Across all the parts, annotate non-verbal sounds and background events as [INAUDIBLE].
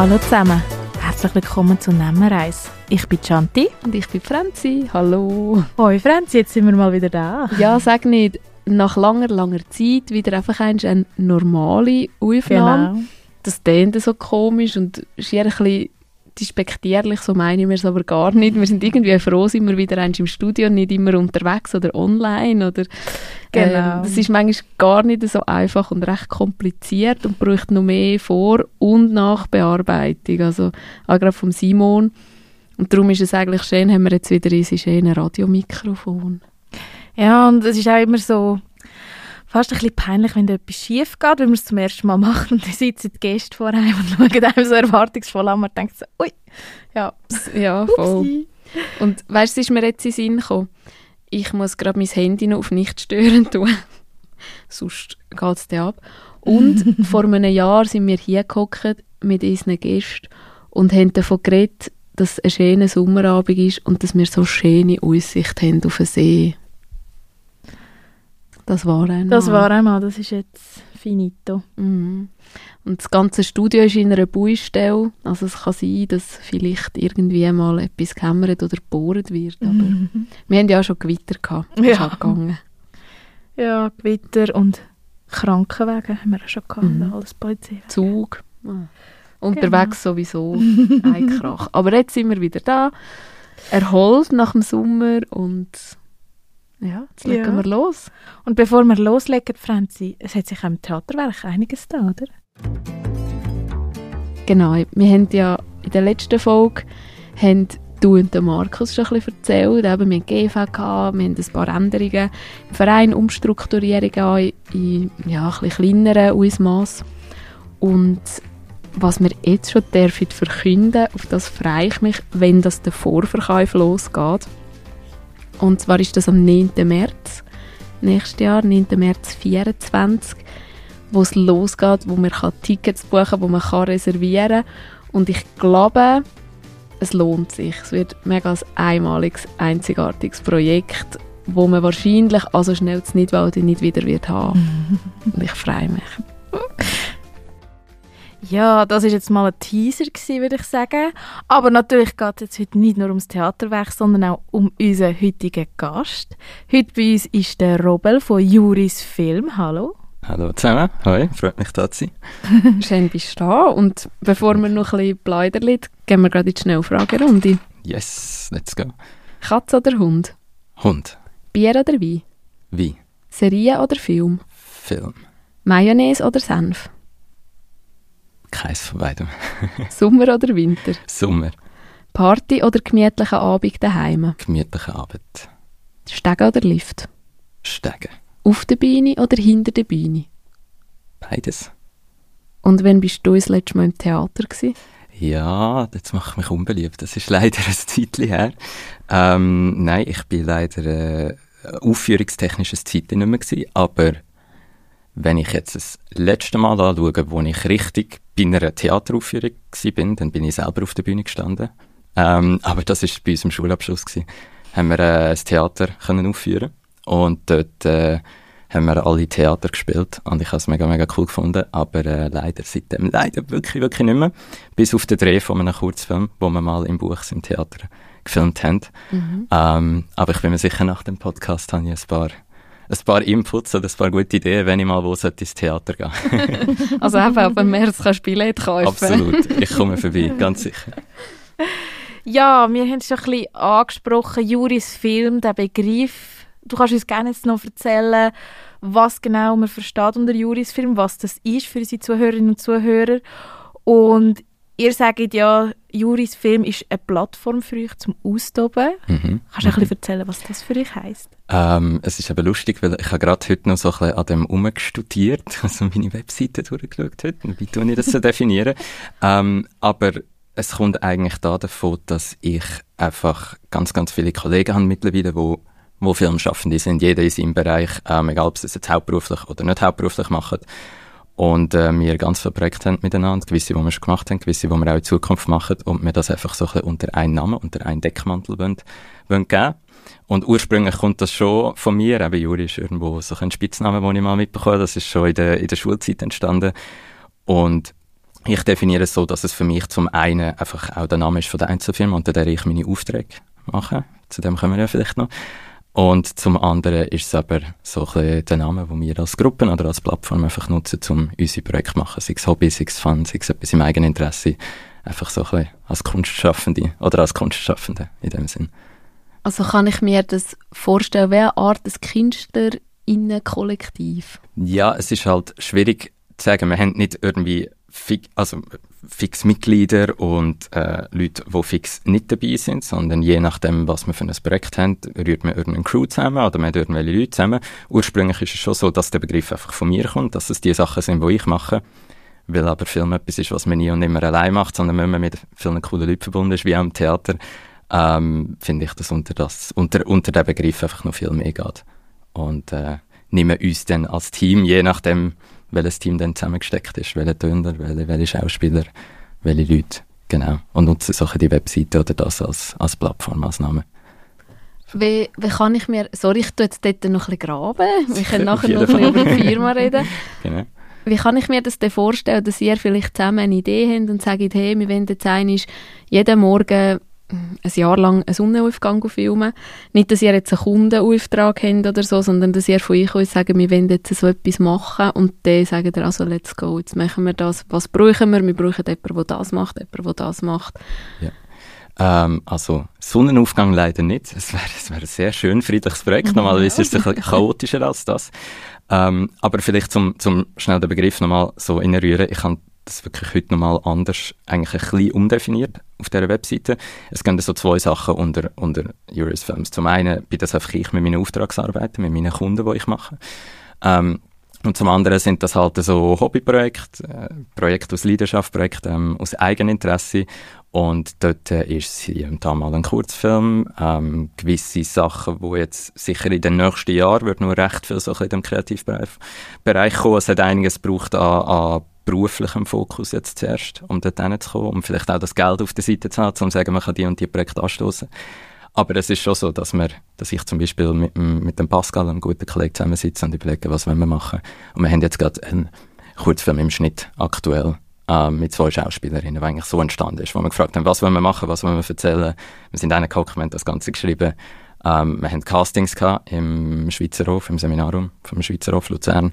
Hallo zusammen, herzlich willkommen zu Nemmereis. Ich bin Chanti. Und ich bin Franzi. Hallo. Hoi Franzi, jetzt sind wir mal wieder da. Ja, sag nicht, nach langer, langer Zeit wieder einfach eine normale Aufnahme. Genau. Das klingt so komisch und ist ein bisschen despektierlich, so meine wir es aber gar nicht. Wir sind irgendwie froh, sind wir wieder eins im Studio und nicht immer unterwegs oder online. Oder, Genau. ähm, das ist manchmal gar nicht so einfach und recht kompliziert und braucht noch mehr Vor- und Nachbearbeitung. Also auch gerade vom Simon. Und darum ist es eigentlich schön, haben wir jetzt wieder unser schönes Radiomikrofon. Ja, und es ist auch immer so fast ein bisschen peinlich, wenn da etwas schief geht, wenn man es zum ersten Mal macht und dann sitzen die Gäste vor einem und [LAUGHS] schauen einem so erwartungsvoll an und denkt so, ui, ja, Ja, [LAUGHS] voll. upsi. Und weißt du, es ist mir jetzt in Sinn gekommen, ich muss gerade mein Handy noch auf nicht stören tun. [LAUGHS] Sonst geht es dann ab. Und vor einem Jahr sind wir hier gehockt mit unseren Gästen und haben davon geredet, dass es ein schöner Sommerabend ist und dass wir so schöne Aussicht haben auf den See. Das war einmal. Das war einmal, das ist jetzt finito. Mhm. Und das ganze Studio ist in einer Baustelle. Also es kann sein, dass vielleicht irgendwie mal etwas gehämmert oder gebohrt wird. Aber wir haben ja auch schon Gewitter gehabt. Das Ja. auch gegangen. Ja, Gewitter und Krankenwagen haben wir auch schon gehabt, Mhm. alles Polizei. Zug. Unterwegs sowieso. Ein Krach. Aber jetzt sind wir wieder da. Erholt nach dem Sommer und ja, jetzt legen Ja. wir los. Und bevor wir loslegen, Franzi, es hat sich auch im Theaterwerk einiges da, oder? Genau, wir haben ja in der letzten Folge haben du und der Markus schon ein bisschen erzählt. Eben, wir hatten GV, wir haben ein paar Änderungen im Verein, Umstrukturierungen in ja, ein bisschen kleineren Ausmaß. Und was wir jetzt schon dürfen verkünden, auf das freue ich mich, wenn das der Vorverkauf losgeht. Und zwar ist das am 9. März nächstes Jahr, 9. März 2024 wo es losgeht, wo man kann Tickets buchen kann, wo man kann reservieren kann. Und ich glaube, es lohnt sich. Es wird mega ein einmaliges, einzigartiges Projekt, wo man wahrscheinlich also schnell das Nidwalde nicht wieder wird haben. [LAUGHS] Und ich freue mich. Ja, das ist jetzt mal ein Teaser gewesen, würde ich sagen. Aber natürlich geht es jetzt heute nicht nur ums Theaterwerk, sondern auch um unseren heutigen Gast. Heute bei uns ist der Robel von Juris Film. Hallo. Hallo zusammen, hoi, freut mich da zu sein. [LAUGHS] Schön bist du da. Und bevor wir noch ein bisschen plaudern, gehen wir gerade in die Schnellfragerunde. Yes, let's go. Katze oder Hund? Hund, Bier oder Wein? wie, Serie oder Film? Film, Mayonnaise oder Senf? Keins von beidem. [LAUGHS] Sommer oder Winter? Sommer, Party oder gemütlicher Abend daheim? gemütliche Abend, Stegen oder Lift? Stegen, Auf der Bühne oder hinter der Bühne? beides. Und wann bist du das letzte Mal im Theater gewesen? Ja, jetzt mache ich mich unbeliebt, das ist [LAUGHS] leider ein Zeitchen her. Ähm, nein, ich bin leider äh, aufführungstechnisches Zeitchen nicht mehr gewesen, aber wenn ich jetzt das letzte Mal anschaue, wo ich richtig bei einer Theateraufführung war, dann bin ich selber auf der Bühne gestanden. Ähm, aber das ist bei unserem Schulabschluss gewesen. Haben wir äh, das Theater können aufführen und dort äh, haben wir alle Theater gespielt und ich habe es mega, mega cool gefunden, aber äh, leider seitdem, leider wirklich, wirklich nicht mehr. Bis auf den Dreh von einem Kurzfilm, wo wir mal im Buchs im Theater gefilmt haben. Ähm, aber ich bin mir sicher, nach dem Podcast habe ich ein paar, ein paar Inputs oder ein paar gute Ideen, wenn ich mal wo ins Theater gehen. [LAUGHS] Also einfach dem März kannst du Billett kaufen. Absolut, ich komme vorbei, ganz sicher. Ja, wir haben es schon ein bisschen angesprochen, Juris Film, der Begriff. Du kannst uns gerne jetzt noch erzählen, was genau man versteht unter Juris Film, was das ist für unsere Zuhörerinnen und Zuhörer. Und ihr sagt ja, Juris Film ist eine Plattform für euch zum Austoben. Mhm. Kannst du ein bisschen erzählen, was das für euch heisst? Ähm, es ist aber lustig, weil ich habe gerade heute noch so ein bisschen an dem rumgestudiert, [LAUGHS] also meine Webseite durchgeschaut heute, wie tue ich das so [LAUGHS] definieren. ähm, aber es kommt eigentlich da davon, dass ich einfach ganz, ganz viele Kollegen habe mittlerweile, wo wo Filmschaffende sind, jeder in seinem Bereich, ähm, egal ob sie es jetzt hauptberuflich oder nicht hauptberuflich machen. Und äh, wir ganz viele Projekte haben miteinander, gewisse, die wir schon gemacht haben, gewisse, die wir auch in Zukunft machen und wir das einfach so ein bisschen unter einen Namen, unter einen Deckmantel wollen, wollen geben. Und ursprünglich kommt das schon von mir, eben Juri ist irgendwo so ein Spitzname, den ich mal mitbekommen Das ist schon in der, in der Schulzeit entstanden. Und ich definiere es so, dass es für mich zum einen einfach auch der Name ist von der Einzelfirma, unter der ich meine Aufträge mache. Zu dem kommen wir ja vielleicht noch. Und zum anderen ist es aber so ein der Name, den wir als Gruppen oder als Plattform einfach nutzen, um unsere Projekte zu machen. Sei es Hobby, sei es Fun, sei es etwas im eigenen Interesse. Einfach so ein bisschen als Kunstschaffende oder als Kunstschaffende in dem Sinn. Also kann ich mir das vorstellen, welche Art des Künstlerinnen-Kollektiv? Ja, es ist halt schwierig zu sagen. Wir haben nicht irgendwie fix, also fix Mitglieder und äh, Leute, die fix nicht dabei sind, sondern je nachdem, was wir für ein Projekt haben, rührt man irgendeine Crew zusammen oder man hat irgendwelche Leute zusammen. Ursprünglich ist es schon so, dass der Begriff einfach von mir kommt, dass es die Sachen sind, die ich mache. Weil aber Film etwas ist, was man nie und immer allein macht, sondern wenn man mit vielen coolen Leuten verbunden ist, wie auch im Theater, ähm, finde ich, dass unter, das, unter, unter den Begriff einfach noch viel mehr geht. Und äh, nehmen uns dann als Team, je nachdem, welches Team dann zusammengesteckt ist, welche Töner, welche, welche Schauspieler, welche Leute, genau. Und nutzen so die Webseite oder das als, als Plattform, als Name. Wie, wie kann ich mir, sorry, ich tue jetzt dort noch ein bisschen graben, [LAUGHS] wir können nachher noch ein bisschen über die Firma reden. [LAUGHS] genau. Wie kann ich mir das denn vorstellen, dass ihr vielleicht zusammen eine Idee habt und sagt, hey, wir wollen jetzt einmal jeden Morgen ein Jahr lang einen Sonnenaufgang filmen. Nicht, dass ihr jetzt einen Kundenauftrag habt oder so, sondern dass ihr von euch aus sagt, wir wollen jetzt so etwas machen und dann sagt ihr, also let's go, jetzt machen wir das. Was brauchen wir? Wir brauchen jemanden, der das macht, jemanden, der das macht. Ja. Ähm, also Sonnenaufgang leider nicht. Es wäre wär ein sehr schön friedliches Projekt. [LAUGHS] Normalerweise ist es ein chaotischer als das. Ähm, aber vielleicht zum, zum schnell den Begriff nochmal so innerrühren. Ich habe das wirklich heute nochmal anders eigentlich ein bisschen umdefiniert auf dieser Webseite. Es gehen so zwei Sachen unter, unter Juris Films. Zum einen bin das einfach ich mit meinen Auftragsarbeiten, mit meinen Kunden, die ich mache. Ähm, und zum anderen sind das halt so Hobbyprojekte, äh, Projekte aus Leidenschaft, Projekte ähm, aus Eigeninteresse. Und dort äh, ist hier und da mal ein Kurzfilm. Ähm, gewisse Sachen, wo jetzt sicher in den nächsten Jahren wird nur recht viel so in dem Kreativbereich kommen. Es hat einiges gebraucht an, an beruflichem Fokus jetzt zuerst, um dort hinzukommen, um vielleicht auch das Geld auf der Seite zu haben, um zu sagen, man kann die und die Projekte anstoßen. Aber es ist schon so, dass, wir, dass ich zum Beispiel mit, mit dem Pascal, einem guten Kollegen, zusammensitze und überlege, was wollen wir machen. Und wir haben jetzt gerade einen Kurzfilm im Schnitt aktuell äh, mit zwei Schauspielerinnen, der eigentlich so entstanden ist, wo wir gefragt haben, was wollen wir machen, was wollen wir erzählen. Wir sind reingehockt, wir haben das Ganze geschrieben. Ähm, wir haben Castings gehabt im Schweizer Hof, im Seminarraum vom Schweizer Hof Luzern.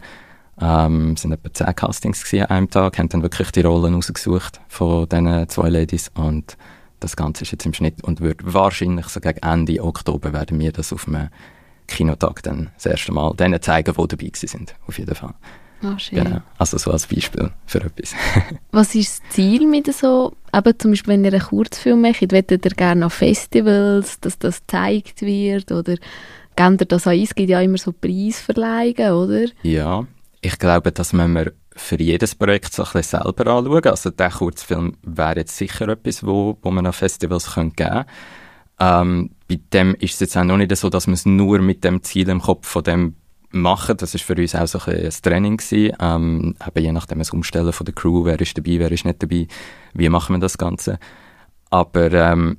Ähm, es waren etwa zehn Castings an einem Tag, haben dann wirklich die Rollen ausgesucht von diesen zwei Ladies und das Ganze ist jetzt im Schnitt und wird wahrscheinlich so gegen Ende Oktober werden wir das auf einem Kinotag dann das erste Mal denen zeigen, die dabei sind, auf jeden Fall. Oh, schön. Genau, also so als Beispiel für etwas. [LAUGHS] Was ist das Ziel mit so, eben zum Beispiel wenn ihr einen Kurzfilm macht, wettet ihr gerne auf Festivals, dass das gezeigt wird oder gebt ihr das an? Es gibt ja immer so Preisverleihungen, oder? Ja, ich glaube, dass wenn wir für jedes Projekt so ein bisschen selber anschauen. Also der Kurzfilm wäre jetzt sicher etwas, wo, wo man an Festivals geben könnte. Ähm, bei dem ist es jetzt auch noch nicht so, dass wir es nur mit dem Ziel im Kopf von dem machen. Das ist für uns auch so ein, ein Training gewesen. Ähm, eben je nachdem das Umstellen von der Crew, wer ist dabei, wer ist nicht dabei, wie machen wir das Ganze. Aber ähm,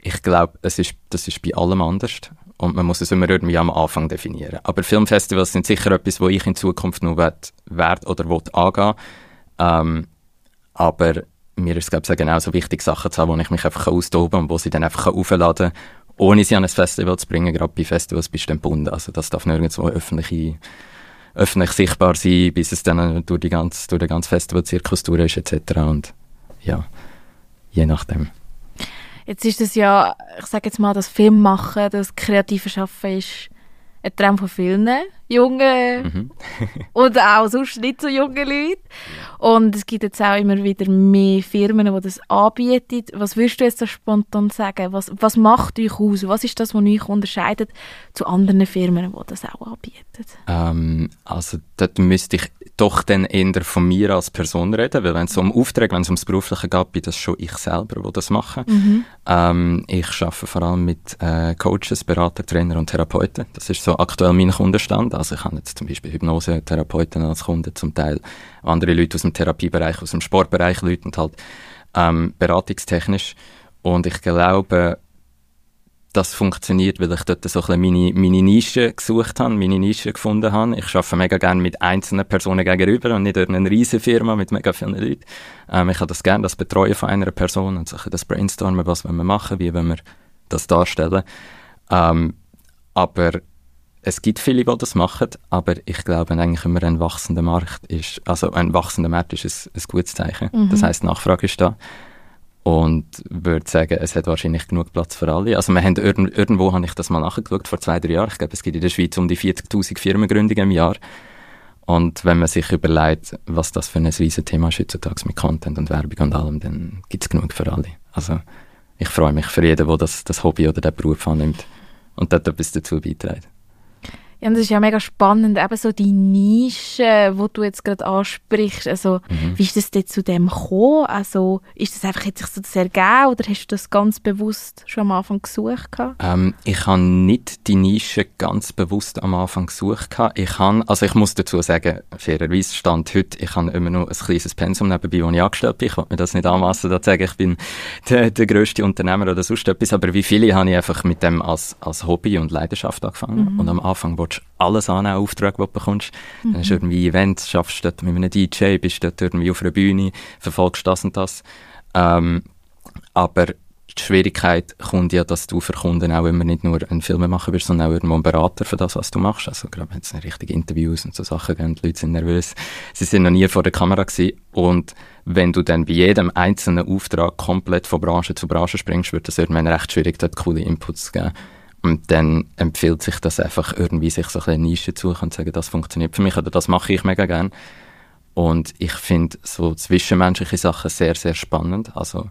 ich glaube, ist, das ist bei allem anders und man muss es immer irgendwie am Anfang definieren. Aber Filmfestivals sind sicher etwas, wo ich in Zukunft noch werd, werd oder will angehen. Ähm, aber mir ist es genauso wichtig, Sachen zu haben, wo ich mich einfach austoben kann und wo sie dann einfach aufladen kann, ohne sie an ein Festival zu bringen. Gerade bei Festivals bist du dann gebunden. Also das darf nirgendwo öffentlich, öffentlich sichtbar sein, bis es dann durch, die ganze, durch den ganzen Festivalzirkus durch ist etc. Und ja, je nachdem. Jetzt ist es ja, ich sage jetzt mal, das Filmmachen, das kreative Schaffen ist ein Traum von vielen jungen mhm. [LAUGHS] und auch sonst nicht so jungen Leuten. Und es gibt jetzt auch immer wieder mehr Firmen, die das anbieten. Was würdest du jetzt so spontan sagen? Was, was macht euch aus? Was ist das, was euch unterscheidet zu anderen Firmen, die das auch anbieten? Ähm, also dort müsste ich doch dann eher von mir als Person reden, weil wenn es um Aufträge, wenn es ums Berufliche geht, bin das schon ich selber, der das mache. Mhm. Ähm, ich arbeite vor allem mit äh, Coaches, Berater, Trainer und Therapeuten. Das ist so aktuell mein Kundenstand. Also ich habe jetzt zum Beispiel Hypnose-Therapeuten als Kunden, zum Teil andere Leute aus dem Therapiebereich, aus dem Sportbereich, Leute und halt ähm, beratungstechnisch. Und ich glaube, das funktioniert, weil ich dort so ein meine, meine Nische gesucht habe, meine Nische gefunden habe. Ich arbeite mega gerne mit einzelnen Personen gegenüber und nicht eine riesige Firma mit mega vielen Leuten. Ähm, ich habe das gerne, das Betreuen von einer Person und so das Brainstormen, was wollen wir machen, wie wollen wir das darstellen. Ähm, aber es gibt viele, die das machen, aber ich glaube eigentlich immer ein wachsender Markt ist, also ein wachsender Markt ist ein, ein gutes Zeichen. Mhm. Das heißt, Nachfrage ist da und würde sagen, es hat wahrscheinlich genug Platz für alle. Also wir haben irgendwo, irgendwo habe ich das mal nachgeschaut, vor zwei, drei Jahren. Ich glaube, es gibt in der Schweiz um die 40'000 Firmengründungen im Jahr. Und wenn man sich überlegt, was das für ein riesen Thema ist heutzutage mit Content und Werbung und allem, dann gibt es genug für alle. Also ich freue mich für jeden, der das, das Hobby oder den Beruf annimmt und dort etwas dazu beiträgt. Ja, das ist ja mega spannend, eben so die Nische, wo du jetzt gerade ansprichst. Also, mhm. wie ist das denn zu dem gekommen? Also, ist das einfach jetzt sich so das ergeben oder hast du das ganz bewusst schon am Anfang gesucht? Ähm, ich habe nicht die Nische ganz bewusst am Anfang gesucht. Ich habe, also ich muss dazu sagen, fairerweise stand heute, ich habe immer noch ein kleines Pensum nebenbei, wo ich angestellt bin. Ich wollte mir das nicht anmassen, da sagen, ich bin der, der grösste Unternehmer oder sonst etwas. Aber wie viele habe ich einfach mit dem als, als Hobby und Leidenschaft angefangen. Mhm. Und am Anfang willst alles annehmen, Aufträge, die du bekommst. Mhm. Dann hast du irgendwie Events, schaffst dort mit einem DJ, bist dort irgendwie auf einer Bühne, verfolgst das und das. Ähm, aber die Schwierigkeit kommt ja, dass du für Kunden auch immer nicht nur ein Filmemacher bist, sondern auch irgendwo ein Berater für das, was du machst. Also gerade wenn es richtige Interviews und so Sachen gehen, die Leute sind nervös. Sie sind noch nie vor der Kamera gewesen. Und wenn du dann bei jedem einzelnen Auftrag komplett von Branche zu Branche springst, wird das irgendwann recht schwierig, dort coole Inputs zu geben. Und dann empfiehlt sich das einfach irgendwie, sich so eine Nische zu suchen und zu sagen, das funktioniert für mich oder das mache ich mega gern. Und ich finde so zwischenmenschliche Sachen sehr, sehr spannend. Also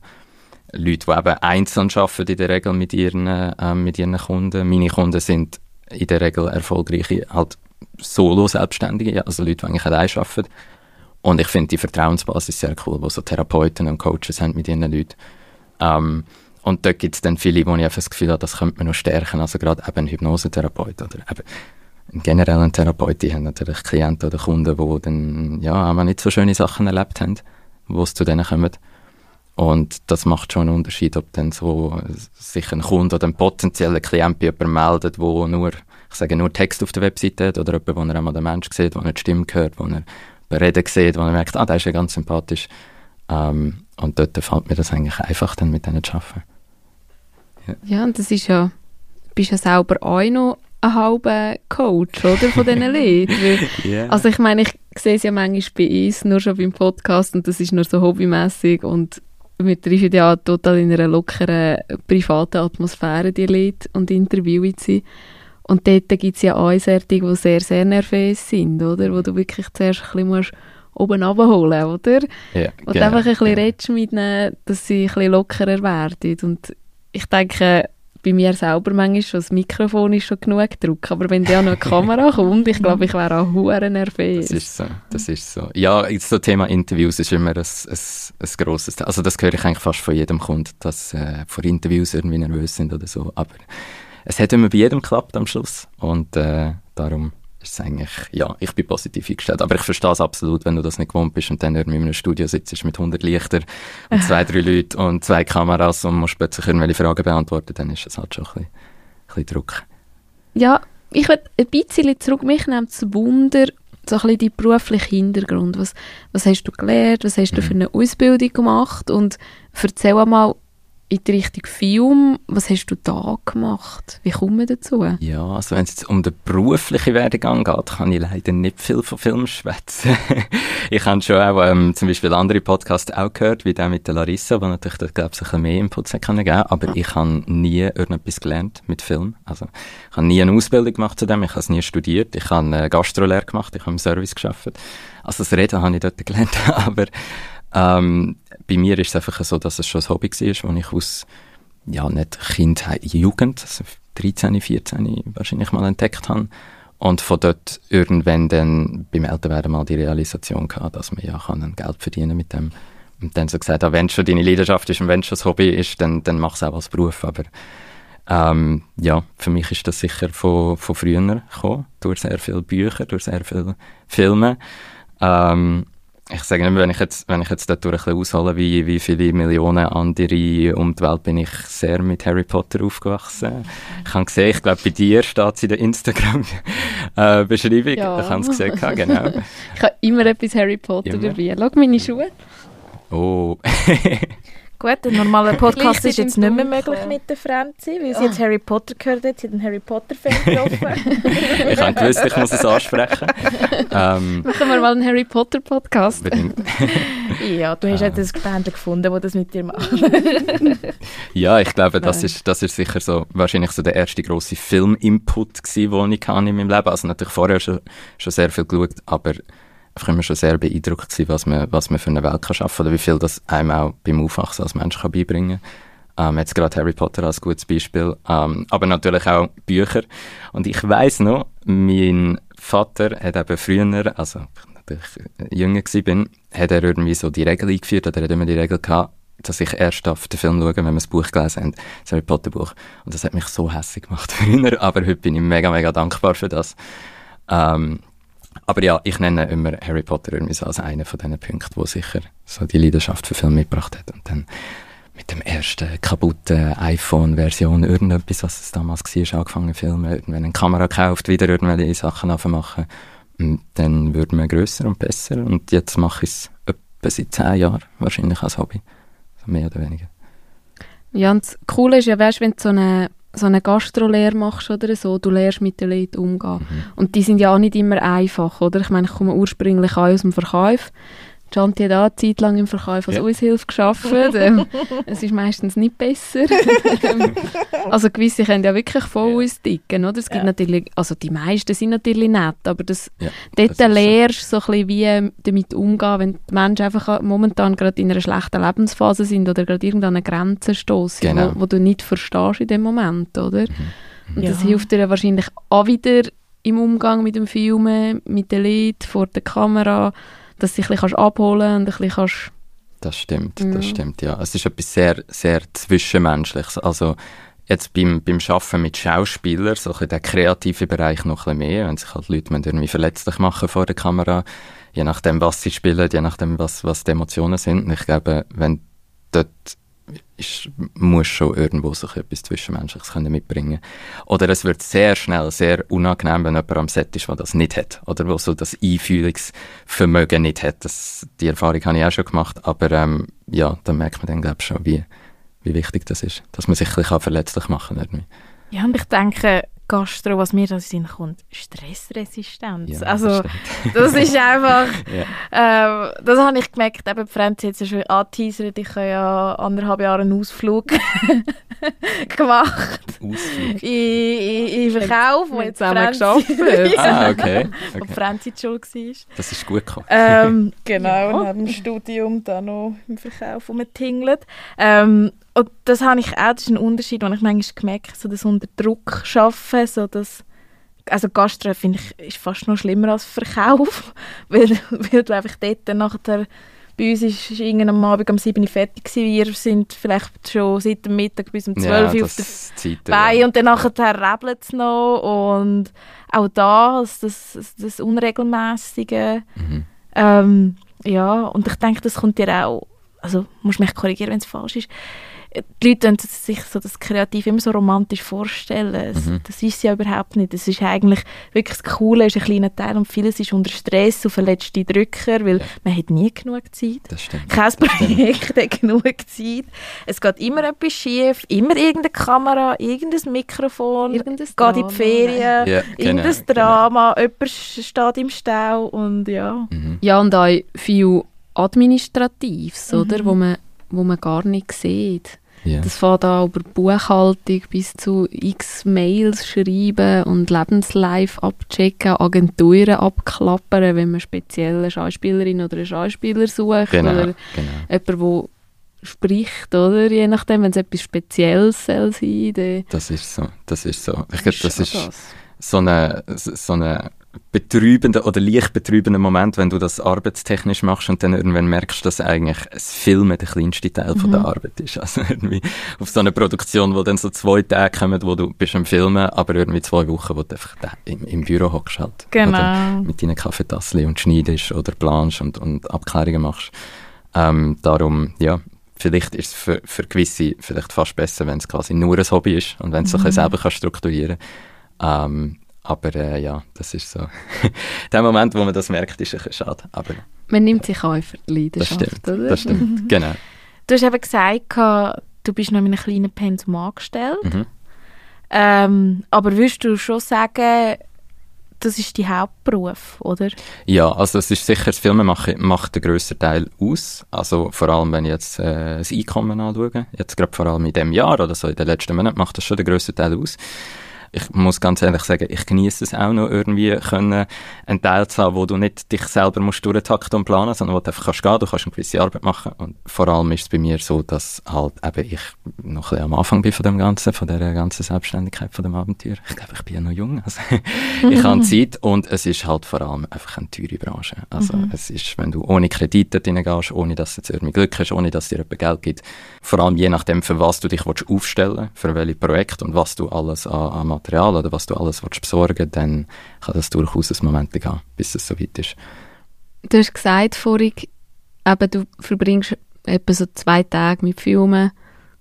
Leute, die eben einzeln arbeiten in der Regel mit ihren, äh, mit ihren Kunden. Meine Kunden sind in der Regel erfolgreiche, halt Solo-Selbstständige, also Leute, die eigentlich allein arbeiten. Und ich finde die Vertrauensbasis sehr cool, wo so Therapeuten und Coaches haben mit ihren Leuten. Ähm, und dort gibt es dann viele, wo ich einfach das Gefühl habe, das könnte man noch stärken. Also gerade eben ein Hypnosetherapeut oder eben ein genereller Therapeut, die haben natürlich Klienten oder Kunden, die dann ja auch nicht so schöne Sachen erlebt haben, wo es zu denen kommt. Und das macht schon einen Unterschied, ob dann so sich ein Kunde oder ein potenzieller Klient bei meldet, wo nur, ich sage nur Text auf der Webseite hat oder jemand, wo er einmal den Mensch sieht, wo er die Stimme hört, wo er Reden sieht, wo er merkt, ah, der ist ja ganz sympathisch. Ähm, und dort fällt mir das eigentlich einfach, dann mit denen zu arbeiten. Ja, und das ist ja, du bist ja selber auch noch ein halber Coach, oder, von diesen [LAUGHS] Leuten. yeah. Also ich meine, ich sehe es ja manchmal bei uns, nur schon beim Podcast und das ist nur so hobbymäßig und wir treffen ja total in einer lockeren, privaten Atmosphäre die Leute und interviewen sie. Und dort gibt es ja auch die sehr, sehr nervös sind, oder? Wo du wirklich zuerst ein bisschen musst oben abholen, oder? Ja, und genau, einfach ein bisschen genau. redest mit ihnen, dass sie ein bisschen lockerer werden. Und ich denke, bei mir selber manchmal schon das Mikrofon ist schon genug Druck, aber wenn da noch eine [LAUGHS] Kamera kommt, ich glaube, ich wäre auch hure nervös. Das ist so, das ist so. Ja, das Thema Interviews ist immer ein, ein, ein grosses Also das höre ich eigentlich fast von jedem Kunden, dass äh, vor Interviews irgendwie nervös sind oder so, aber es hat immer bei jedem geklappt am Schluss und äh, darum ist eigentlich, ja, ich bin positiv eingestellt. Aber ich verstehe es absolut, wenn du das nicht gewohnt bist und dann irgendwie in einem Studio sitzt mit 100 Lichtern und zwei, drei Leuten und zwei Kameras und musst plötzlich irgendwelche Fragen beantworten, dann ist das halt schon ein bisschen, ein bisschen Druck. Ja, ich würde ein bisschen zurück, mich nimmt es Wunder, so ein bisschen dein beruflicher Hintergrund. Was, was hast du gelernt, was hast du mhm. für eine Ausbildung gemacht und erzähl mal, in die Richtung Film. Was hast du da gemacht? Wie kommen wir dazu? Ja, also wenn es jetzt um den beruflichen Werdegang geht, kann ich leider nicht viel von Film schwätzen. [LAUGHS] ich habe schon auch ähm, zum Beispiel andere Podcasts auch gehört, wie der mit der Larissa, wo natürlich, glaube ich, ein bisschen mehr Inputs geben kann aber ich habe nie irgendetwas gelernt mit Film. Also ich habe nie eine Ausbildung gemacht zu dem, ich habe es nie studiert, ich habe eine Gastrolehre gemacht, ich habe im Service gearbeitet. Also das Reden habe ich dort gelernt, [LAUGHS] aber ähm, bei mir ist es einfach so, dass es schon ein Hobby war, wo ich aus, ja, nicht Kindheit, Jugend, also 13, 14 wahrscheinlich mal entdeckt habe. Und von dort irgendwann dann beim Älterwerden mal die Realisation gehabt, dass man ja kann Geld verdienen mit dem. Und dann so gesagt, ah, wenn es schon deine Leidenschaft ist und wenn es schon ein Hobby ist, dann, dann mach es auch als Beruf. Aber ähm, ja, für mich ist das sicher von, von früher gekommen, durch sehr viele Bücher, durch sehr viele Filme. Ähm, ich sage nicht, wenn ich jetzt, wenn ich jetzt dort ein bisschen aushole, wie, wie viele Millionen andere um die Welt bin ich sehr mit Harry Potter aufgewachsen. Ich habe gesehen, ich glaube, bei dir steht es in der Instagram-Beschreibung. [LAUGHS] Ja. Ich habe es gesehen, genau. [LAUGHS] Ich habe immer etwas Harry Potter Immer. dabei. Schau meine Schuhe. Oh, [LAUGHS] Gut, ein normaler [LAUGHS] Podcast ist jetzt nicht mehr möglich mit der Franzi, weil sie jetzt Harry Potter gehört hat. Sie hat einen Harry Potter-Fan [LAUGHS] getroffen. ich habe gewusst, ich muss es ansprechen. ähm, Machen wir mal einen Harry Potter Podcast. unbedingt. [LAUGHS] ja, du hast jetzt ein Gespendel gefunden, das das mit dir macht. Ja, ich glaube, das ist, das ist sicher so, wahrscheinlich so der erste grosse Film-Input den ich hatte in meinem Leben. Also natürlich vorher schon, schon sehr viel geschaut, aber einfach immer schon sehr beeindruckt gewesen, was man, was man für eine Welt kann schaffen oder wie viel das einem auch beim Aufwachsen als Mensch kann beibringen ähm, Jetzt gerade Harry Potter als gutes Beispiel, ähm, aber natürlich auch Bücher. Und ich weiß noch, mein Vater hat eben früher, also ich natürlich jünger bin, hat er irgendwie so die Regel eingeführt, oder er hat immer die Regel gehabt, dass ich erst darf den Film schauen, wenn wir das Buch gelesen haben, das Harry Potter Buch. Und das hat mich so hässlich gemacht [LAUGHS] früher, aber heute bin ich mega, mega dankbar für das. Ähm, aber ja, ich nenne immer Harry Potter irgendwie so als einen von diesen Punkten, wo sicher so die Leidenschaft für Film mitgebracht hat. Und dann mit dem ersten kaputten iPhone-Version irgendetwas, was es damals war, angefangen zu filmen, irgendwann eine Kamera gekauft, wieder irgendwelche Sachen machen. Und dann wird man grösser und besser. Und jetzt mache ich es etwa seit zehn Jahren, wahrscheinlich als Hobby. So mehr oder weniger. Ja, und das Coole ist ja, weißt, wenn du so eine, so eine Gastrolehre machst oder so, du lernst mit den Leuten umgehen. Mhm. Und die sind ja auch nicht immer einfach, oder? Ich meine, ich komme ursprünglich auch aus dem Verkauf. Janti hat auch eine Zeit lang im Verkauf als Ja. Aushilfe gearbeitet. [LAUGHS] ähm, es ist meistens nicht besser. [LAUGHS] Ähm, also gewisse können ja wirklich voll Ja. ausdicken, oder? Es gibt Ja. natürlich, also die meisten sind natürlich nett, aber das, Ja, dort das so. lernst du so ein bisschen, wie damit umgehen, wenn die Menschen einfach momentan gerade in einer schlechten Lebensphase sind oder gerade irgendeine Grenze stoßen, Genau. wo, wo du nicht verstehst in dem Moment, oder? Und das Ja. hilft dir wahrscheinlich auch wieder im Umgang mit dem Filmen, mit den Leuten, vor der Kamera, dass du dich ein bisschen abholen und ein bisschen kannst... Das stimmt, Ja. das stimmt, ja. Es ist etwas sehr, sehr Zwischenmenschliches. Also jetzt beim, beim Arbeiten mit Schauspielern, so ein der kreative Bereich noch ein bisschen mehr, wenn sich halt Leute irgendwie verletzlich machen vor der Kamera, je nachdem, was sie spielen, je nachdem, was, was die Emotionen sind. Und ich glaube, wenn dort ist, muss schon irgendwo so etwas Zwischenmenschliches können mitbringen Oder es wird sehr schnell sehr unangenehm, wenn jemand am Set ist, der das nicht hat. Oder wo so das Einfühlungsvermögen nicht hat. Das, die Erfahrung habe ich auch schon gemacht. Aber ähm, ja, da merkt man dann, glaube ich, schon, wie, wie wichtig das ist. Dass man sich ein verletzlich machen kann. Ja, und ich denke, Gastro, was mir da in den Sinn kommt, Stressresistenz. Ja, also, das [LAUGHS] das ist einfach, [LAUGHS] Ja. ähm, das habe ich gemerkt, eben, die Franzi hat es ja schon angeteasert, ich habe ja anderthalb Jahre einen Ausflug [LAUGHS] gemacht Ausflug. in, in, in Verkauf, wo Wir jetzt zusammen Franzi, gearbeitet. Ah, okay. wo okay. Franzi die Schule war. Das ist gut gekommen. ähm, genau, Ja. und neben dem Studium da noch im Verkauf rumgetingelt. Ähm, und das habe ich auch, das ist ein Unterschied, den ich manchmal gemerkt habe, so das unter Druck arbeiten, so das also Gastro finde ich ist fast noch schlimmer als Verkauf, [LAUGHS] weil, weil du einfach dort nachher bei uns ist, ist irgendwann am Abend um 7 Uhr fertig gewesen. Wir sind vielleicht schon seit dem Mittag bis um 12 Uhr auf der das Zeit, Bein ja. und dann nachher rebelt es noch und auch das, das, das Unregelmäßige. Mhm. Ähm, ja, und ich denke, das kommt dir auch, also musst mich korrigieren, wenn es falsch ist. Die Leute können sich so das Kreativ immer so romantisch vorstellen. Mhm. Das ist es ja überhaupt nicht. Es ist eigentlich wirklich das Coole, ist ein kleiner Teil und vieles ist unter Stress auf den letzten Drücker, weil Ja. man hat nie genug Zeit. Das stimmt. Kein Projekt hat genug Zeit. Es geht immer etwas schief, immer irgendeine Kamera, irgendein Mikrofon, Irgendein geht in Drama, die Ferien, Ja, genau, irgendein Drama, jemand steht im Stau und ja. Mhm. Ja, und auch viel Administratives, Mhm. oder? Wo man, wo man gar nicht sieht. Ja. Das fängt an über Buchhaltung bis zu x Mails schreiben und Lebenslife abchecken, Agenturen abklappern, wenn man speziell eine Schauspielerin oder einen Schauspieler sucht. Genau, Oder genau. jemand, der spricht, oder? Je nachdem, wenn es etwas Spezielles soll sein, dann Das ist so. Das ist so. Ich glaube, das ist so eine, so eine betrübenden oder leicht betrübenden Moment, wenn du das arbeitstechnisch machst und dann irgendwann merkst, dass eigentlich das Filmen der kleinste Teil mhm. von der mhm. Arbeit ist. [LAUGHS] Also irgendwie auf so eine Produktion, wo dann so zwei Tage kommen, wo du bist am Filmen, aber irgendwie zwei Wochen, wo du einfach im, im Büro hockst halt. Genau. Mit deinen Kaffeetassen und schneidest oder planst und, und Abklärungen machst. Ähm, darum, ja, vielleicht ist es für, für gewisse vielleicht fast besser, wenn es quasi nur ein Hobby ist und wenn es mhm. selber kann strukturieren kann. Ähm, aber äh, ja, das ist so. [LAUGHS] der Moment, wo man das merkt, ist ein bisschen schade. Aber man nimmt sich auch für die Leidenschaft, das stimmt, oder? Das stimmt, genau. Du hast eben gesagt, du bist noch in einem kleinen Pensum angestellt. Mhm. Ähm, aber würdest du schon sagen, das ist die Hauptberuf, oder? Ja, also es ist sicher, das Filmemachen macht den grössten Teil aus. Also vor allem, wenn ich jetzt äh, das Einkommen anschaue, jetzt gerade vor allem in dem Jahr oder so in den letzten Monaten, macht das schon den grössten Teil aus ich muss ganz ehrlich sagen, ich genieße es auch noch irgendwie können, einen Teil zu haben, wo du nicht dich selber musst durchtakten und planen, sondern wo du einfach kannst gehen, du kannst eine gewisse Arbeit machen und vor allem ist es bei mir so, dass halt eben ich noch ein am Anfang bin von dem Ganzen, von der ganzen Selbstständigkeit, von dem Abenteuer. Ich glaube, ich bin ja noch jung, also [LAUGHS] ich habe Zeit und es ist halt vor allem einfach eine teure Branche. Also mhm. es ist, wenn du ohne Kredite reingehst, ohne dass du jetzt irgendwie Glück hast, ohne dass es dir jemand Geld gibt, vor allem je nachdem, für was du dich willst aufstellen für welche Projekt und was du alles an, an Material oder was du alles willst besorgen dann kann das durchaus ein Moment gehen, bis es soweit ist. Du hast gesagt vorhin, eben, du verbringst etwa so zwei Tage mit Filmen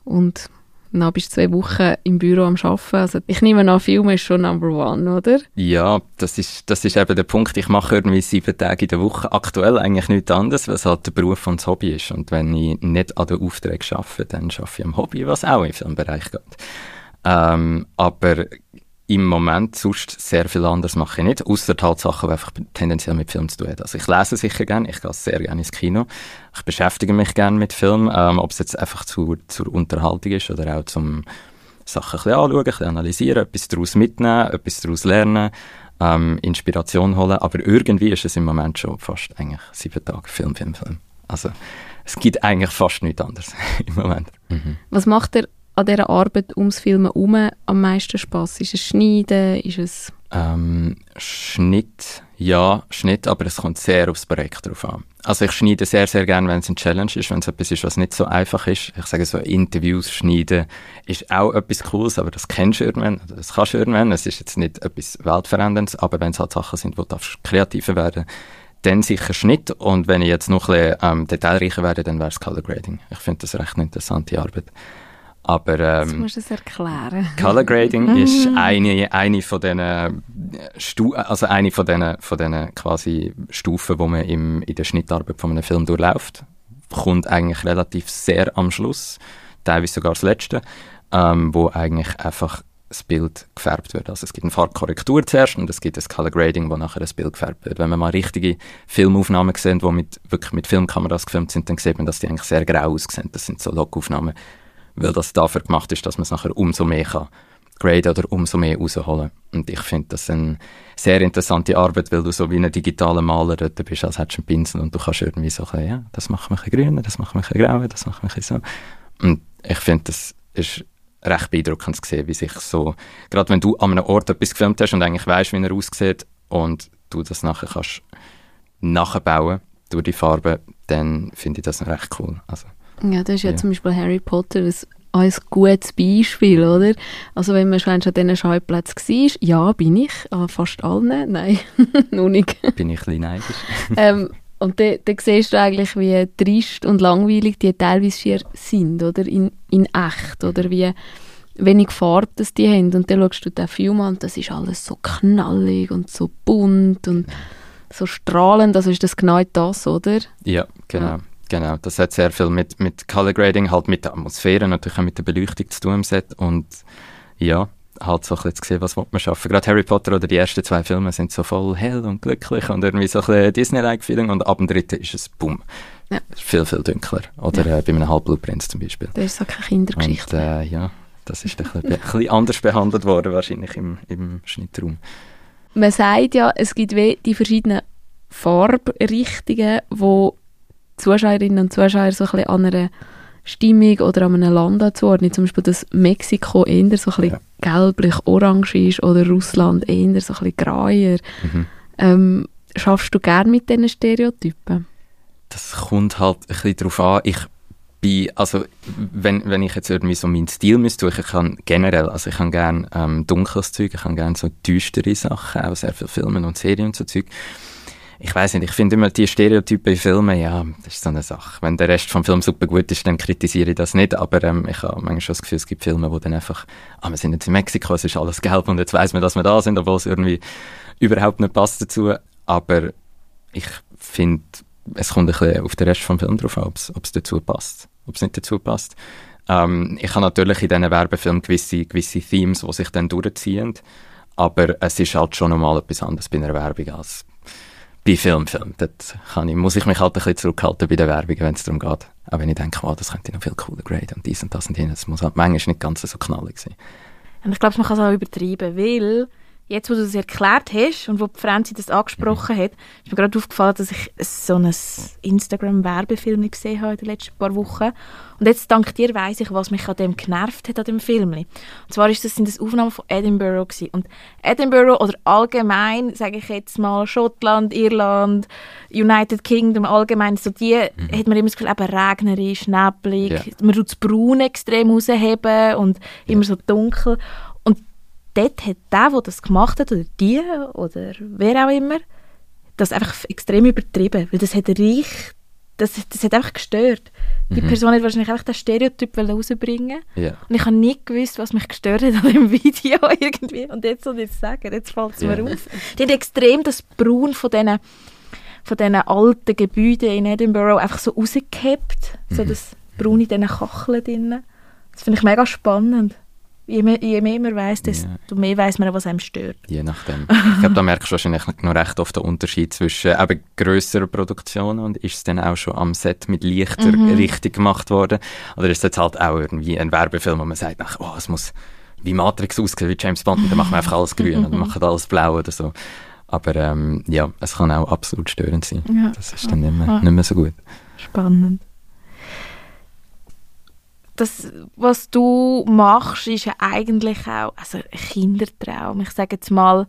und dann bist du zwei Wochen im Büro am Arbeiten. Also ich nehme an, Filmen ist schon Number One, oder? Ja, das ist, das ist eben der Punkt. Ich mache irgendwie sieben Tage in der Woche. Aktuell eigentlich nichts anderes, weil es halt der Beruf und das Hobby ist. Und wenn ich nicht an den Aufträgen arbeite, dann arbeite ich am Hobby, was auch im Filmbereich geht. Ähm, aber im Moment sonst sehr viel anderes mache ich nicht, außer halt Sachen, die einfach tendenziell mit Film zu tun haben. Also ich lese sicher gerne, ich gehe sehr gerne ins Kino, ich beschäftige mich gerne mit Film, ähm, ob es jetzt einfach zu, zur Unterhaltung ist oder auch zum Sachen ein bisschen anschauen, ein bisschen analysieren, etwas daraus mitnehmen, etwas daraus lernen, ähm, Inspiration holen, aber irgendwie ist es im Moment schon fast eigentlich sieben Tage Film, Film, Film. Also es gibt eigentlich fast nichts anderes [LAUGHS] im Moment. Mhm. Was macht der an dieser Arbeit ums Filmen herum am meisten Spaß? Ist es Schneiden? Ist es... Ähm, Schnitt, ja, Schnitt, aber es kommt sehr aufs Projekt drauf an. Also ich schneide sehr, sehr gerne, wenn es eine Challenge ist, wenn es etwas ist, was nicht so einfach ist. Ich sage so, Interviews schneiden ist auch etwas Cooles, aber das kennst du irgendwann, das kannst du irgendwann. Es ist jetzt nicht etwas Weltveränderndes, aber wenn es halt Sachen sind, wo du kreativer werden dann sicher Schnitt. Und wenn ich jetzt noch ein bisschen ähm, detailreicher werde, dann wäre es Color Grading. Ich finde das recht eine interessante Arbeit. Aber, ähm, das musst du es erklären. Color Grading ist eine, eine von diesen Stu also eine von diesen, von diesen quasi Stufen, die man im, in der Schnittarbeit von einem Film durchläuft. Kommt eigentlich relativ sehr am Schluss, teilweise sogar das letzte, ähm, wo eigentlich einfach das Bild gefärbt wird. Also es gibt eine Farbkorrektur zuerst und es gibt das Color Grading, wo nachher das Bild gefärbt wird. Wenn man mal richtige Filmaufnahmen sieht, die mit, wirklich mit Filmkameras gefilmt sind, dann sieht man, dass die eigentlich sehr grau aussehen. Das sind so Logaufnahmen weil das dafür gemacht ist, dass man es nachher umso mehr kann graden oder umso mehr rausholen. Und ich finde das eine sehr interessante Arbeit, weil du so wie ein digitaler Maler dort bist, als hättest du einen Pinsel und du kannst irgendwie so, ja, das macht mich ein grüner, das macht mich ein grauer, das macht mich so. Und ich finde, das ist recht beeindruckend zu sehen, wie sich so, gerade wenn du an einem Ort etwas gefilmt hast und eigentlich weißt, wie er aussieht und du das nachher kannst nachbauen durch die Farbe, dann finde ich das recht cool. Also, ja, das ist ja, ja. zum Beispiel Harry Potter ein, ein gutes Beispiel, oder? Also wenn man schon an diesen Schallplätzen war, ja, bin ich, aber fast allen, nein, [LAUGHS] noch nicht. Bin ich ein bisschen neidisch. [LAUGHS] ähm, und dann da siehst du eigentlich, wie trist und langweilig die teilweise hier sind, oder? In, in echt, oder wie wenig Farbe das die haben. Und dann schaust du den Film an und das ist alles so knallig und so bunt und so strahlend. Also ist das genau das, oder? Ja, genau. Ja. Genau, das hat sehr viel mit, mit Color Grading, halt mit der Atmosphäre, natürlich auch mit der Beleuchtung zu tun im Set und ja, halt so ein bisschen zu sehen, was man schaffen. Gerade Harry Potter oder die ersten zwei Filme sind so voll hell und glücklich und irgendwie so ein bisschen Disney-like Feeling und ab dem dritten ist es bumm. Ja. Viel, viel dunkler. Oder ja. äh, bei einem Halbblutprinz zum Beispiel. Das ist so keine Kindergeschichte. Und, äh, ja, das ist ein bisschen, ein bisschen anders behandelt worden wahrscheinlich im, im Schnittraum. Man sagt ja, es gibt die verschiedenen Farbrichtungen, die Zuschauerinnen und Zuschauer so ein bisschen an einer Stimmung oder an einem Land anzuordnen. Zum Beispiel, dass Mexiko eher so ein bisschen ja. gelblich-orange ist oder Russland eher so ein bisschen grauer. Mhm. Ähm, schaffst du gern mit diesen Stereotypen? Das kommt halt ein bisschen darauf an. Ich bin, also wenn, wenn ich jetzt irgendwie so meinen Stil müsste, ich kann generell, also ich kann gerne ähm, dunkles Zeug, ich kann gerne so düstere Sachen, auch sehr viele Filme und Serien und so Zeug. Ich weiß nicht, ich finde immer die Stereotypen in Filmen, ja, das ist so eine Sache. Wenn der Rest vom Film super gut ist, dann kritisiere ich das nicht, aber ähm, ich habe manchmal schon das Gefühl, es gibt Filme, wo dann einfach, ah, wir sind jetzt in Mexiko, es ist alles gelb und jetzt weiß man, dass wir da sind, obwohl es irgendwie überhaupt nicht passt dazu. Aber ich finde, es kommt ein bisschen auf den Rest vom Film drauf an, ob es dazu passt, ob es nicht dazu passt. Ähm, ich habe natürlich in diesen Werbefilmen gewisse, gewisse Themes, die sich dann durchziehen, aber es ist halt schon nochmal etwas anderes bei einer Werbung als bei Filmfilm. Dort kann ich, muss ich mich halt ein bisschen zurückhalten bei der Werbung, wenn es darum geht. Auch wenn ich denke, oh, das könnte noch viel cooler graden und dies und das und jenes. Es muss halt manchmal nicht ganz so knallig sein. Und ich glaube, man kann es auch übertreiben, weil jetzt, wo du das erklärt hast und wo die Franzi das angesprochen mhm. hat, ist mir gerade aufgefallen, dass ich so einen Instagram-Werbefilm gesehen habe in den letzten paar Wochen. Und jetzt, dank dir, weiss ich, was mich an dem genervt hat, an dem Film. Und zwar ist das, sind das Aufnahmen von Edinburgh gewesen. Und Edinburgh oder allgemein, sage ich jetzt mal, Schottland, Irland, United Kingdom, allgemein, so die, mhm. hat man immer das Gefühl, eben regnerisch, neblig, yeah. man tut das Braun extrem rausheben und immer so dunkel dort hat der, der das gemacht hat, oder die, oder wer auch immer, das einfach extrem übertrieben, weil das hat reich, das, das hat einfach gestört. Die mhm. Person hat wahrscheinlich einfach den Stereotyp rausbringen yeah. Und ich habe nie gewusst, was mich gestört hat an dem [LAUGHS] Video irgendwie. Und jetzt soll ich es sagen, jetzt fällt es yeah. mir auf. Die hat extrem das Braun von diesen von diesen alten Gebäuden in Edinburgh einfach so rausgehebt. Mhm. So das Braun in diesen Kacheln drin. Das finde ich mega spannend. Je mehr, je mehr man weiss, desto yeah. mehr weiss man, was einem stört. Je nachdem. [LAUGHS] ich glaube, da merkst du wahrscheinlich noch recht oft den Unterschied zwischen eben grösseren Produktionen und ist es dann auch schon am Set mit Lichter mhm. richtig gemacht worden? Oder ist es jetzt halt auch irgendwie ein Werbefilm, wo man sagt, ach, oh, es muss wie Matrix aussehen, wie James Bond, und dann machen wir einfach alles [LAUGHS] grün und machen alles blau oder so. Aber ähm, ja, es kann auch absolut störend sein. Ja. Das ist dann nicht mehr, nicht mehr so gut. Spannend das, was du machst, ist ja eigentlich auch also ein Kindertraum. Ich sage jetzt mal,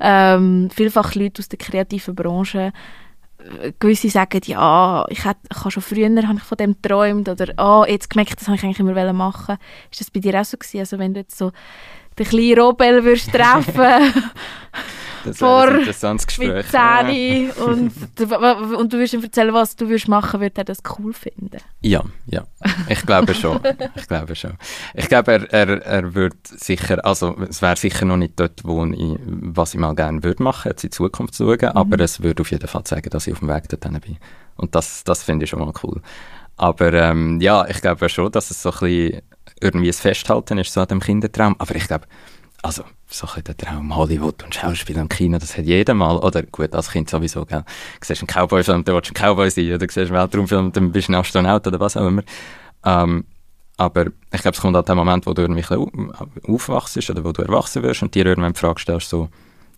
ähm, vielfach Leute aus der kreativen Branche, äh, gewisse sagen, ja, ich, hätte, ich habe schon früher habe ich von dem geträumt oder oh, jetzt gemerkt, das habe ich eigentlich immer machen Ist das bei dir auch so gewesen? Also wenn du jetzt so den kleinen Robel würdest [LAUGHS] treffen Das vor ein interessantes Gespräch. Mit und, und du wirst ihm erzählen, was du würdest machen, würde er das cool finden? Ja, ja. Ich glaube schon. ich glaube schon. Ich glaube, er, er, er würde sicher, also es wäre sicher noch nicht dort, wo ich, was ich mal gerne würde machen, jetzt in die Zukunft zu schauen, mhm. aber es würde auf jeden Fall zeigen, dass ich auf dem Weg dorthin bin. Und das, das finde ich schon mal cool. Aber ähm, ja, ich glaube schon, dass es so ein bisschen irgendwie ein Festhalten ist so an dem Kindertraum. Aber ich glaube, also so ein der Traum Hollywood und Schauspiel und Kino, das hat jeder mal, oder gut, als Kind sowieso, gell. Du siehst einen Cowboy-Film, dann willst du ein Cowboy sein, oder du siehst einen Weltraumfilm, dann bist du ein Astronaut oder was auch immer. Ähm, aber ich glaube, es kommt halt der Moment, wo du irgendwie aufwachst oder wo du erwachsen wirst und dir irgendwann die Frage stellst, so,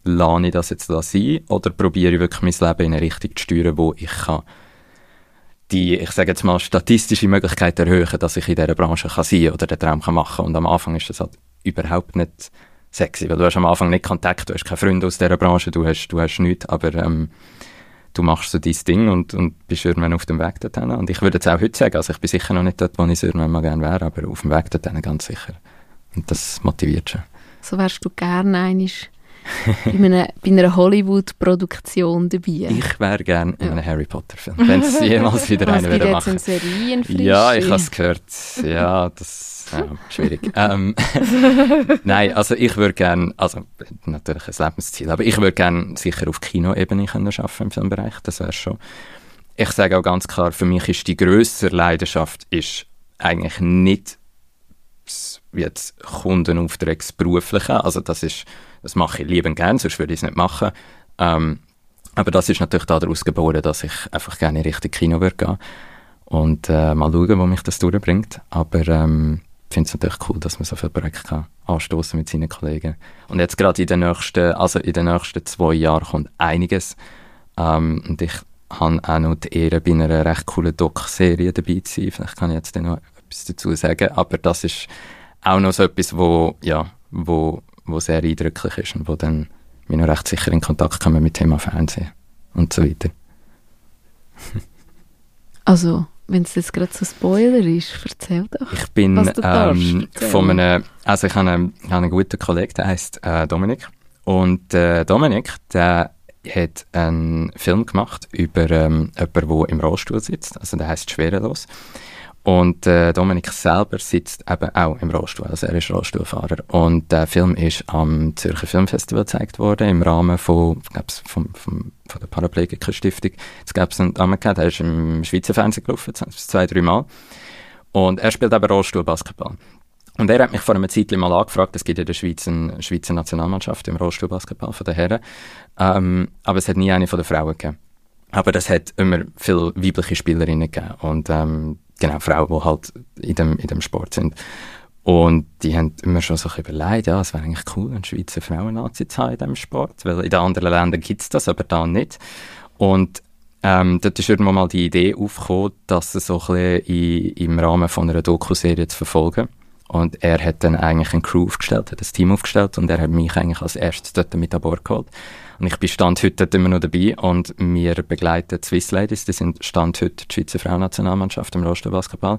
lade ich das jetzt da sein oder probiere ich wirklich mein Leben in eine Richtung zu steuern, wo ich kann die, ich sage jetzt mal, statistische Möglichkeit erhöhen, dass ich in dieser Branche kann sein oder den Traum kann machen Und am Anfang ist das halt überhaupt nicht sexy, weil du hast am Anfang nicht Kontakt, du hast keine Freunde aus dieser Branche, du hast, du hast nichts, aber ähm, du machst so dein Ding und, und bist irgendwann auf dem Weg dorthin. Und ich würde jetzt auch heute sagen, also ich bin sicher noch nicht dort, wo ich irgendwann mal gerne wäre, aber auf dem Weg dorthin ganz sicher. Und das motiviert schon. So wärst du gerne einig bei, einer, bei einer Hollywood-Produktion dabei. Ich wäre gerne in einem Harry Potter-Film, wenn es jemals [LAUGHS] wieder einen würde machen. Jetzt Serien Ja, ich habe es gehört. Ja, das ja, schwierig. ähm, [LAUGHS] Nein, also ich würde gerne, also natürlich ein Lebensziel, aber ich würde gerne sicher auf Kinoebene können arbeiten im Filmbereich, das wäre schon. Ich sage auch ganz klar, für mich ist die größere Leidenschaft ist eigentlich nicht jetzt Kundenaufträgsberufliche, also das ist, das mache ich liebend gern, sonst würde ich es nicht machen. Ähm, aber das ist natürlich daraus geboren, dass ich einfach gerne in Richtung Kino würde gehen und äh, mal schauen, wo mich das durchbringt. Aber ähm, finde es natürlich cool, dass man so viele Projekte kann anstoßen mit seinen Kollegen. Und jetzt gerade in den nächsten, also in den nächsten zwei Jahren kommt einiges. Ähm, und ich habe auch noch die Ehre, bei einer recht coolen Doc-Serie dabei zu sein. Vielleicht kann ich jetzt noch etwas dazu sagen. Aber das ist auch noch so etwas, wo, ja, wo, wo sehr eindrücklich ist und wo dann bin noch recht sicher in Kontakt gekommen mit Thema Fernsehen und so weiter. [LAUGHS] Also, wenn es jetzt gerade so Spoiler ist, erzähl doch. Ich bin was du ähm, von einem, also ich habe einen, habe einen guten Kollegen, der heißt äh, Dominik. Und äh, Dominik, der hat einen Film gemacht über ähm, jemanden, der im Rollstuhl sitzt. Also der heißt Schwerelos. Und äh, Dominik selber sitzt eben auch im Rollstuhl, also er ist Rollstuhlfahrer. Und der Film ist am Zürcher Filmfestival gezeigt worden, im Rahmen von, glaub's, vom, vom, von der Paraplegiker-Stiftung. Jetzt gab es einen Damen gehabt, der ist im Schweizer Fernsehen gelaufen, zwei, drei Mal. Und er spielt eben Rollstuhlbasketball. Und er hat mich vor einer Zeit mal angefragt, es gibt in der Schweiz eine Schweizer Nationalmannschaft im Rollstuhlbasketball von den Herren, ähm, aber es hat nie eine von den Frauen gegeben. Aber es hat immer viele weibliche Spielerinnen gegeben und ähm, genau, Frauen, die halt in dem, in dem Sport sind. Und die haben immer schon so überlegt, ja, es wäre eigentlich cool, eine Schweizer Frauen-Nazi zu haben in diesem Sport, weil in den anderen Ländern gibt es das, aber da nicht. Und ähm, dort ist irgendwann mal die Idee aufgekommen, dass es so ein bisschen im Rahmen von einer Doku-Serie zu verfolgen. Und er hat dann eigentlich eine Crew aufgestellt, hat ein Team aufgestellt und er hat mich eigentlich als erstes dort mit an Bord geholt. Und ich bin Stand heute immer noch dabei und wir begleiten die Swiss Ladies, die sind Stand heute die Schweizer Frauennationalmannschaft im Rollstuhlbasketball.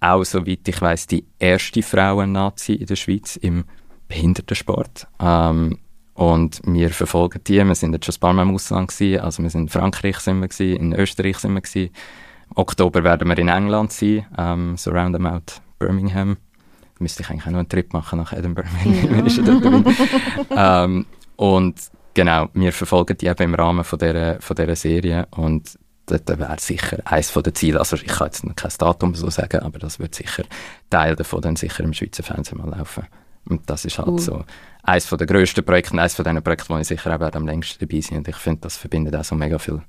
Auch, soweit ich weiß die erste Frauen-Nazi in der Schweiz im Behindertensport. Ähm, und wir verfolgen die. Wir sind jetzt schon ein paar Mal im Ausland gewesen. Also wir sind in Frankreich sind wir gewesen, in Österreich sind wir gewesen. Im Oktober werden wir in England sein, ähm, so roundabout Birmingham. Da müsste ich eigentlich auch noch einen Trip machen nach Edinburgh, wenn [LAUGHS] ich schon dort bin. [LAUGHS] ähm, und genau, wir verfolgen die eben im Rahmen von dieser, von dieser Serie und das wäre sicher eines der Ziele. Also ich kann jetzt noch kein Datum so sagen, aber das wird sicher Teil davon dann sicher im Schweizer Fernsehen mal laufen. Und das ist halt Cool. so eines der grössten Projekte, und eines von diesen Projekten, wo ich sicher auch am längsten dabei bin. Und ich finde, das verbindet auch so mega viel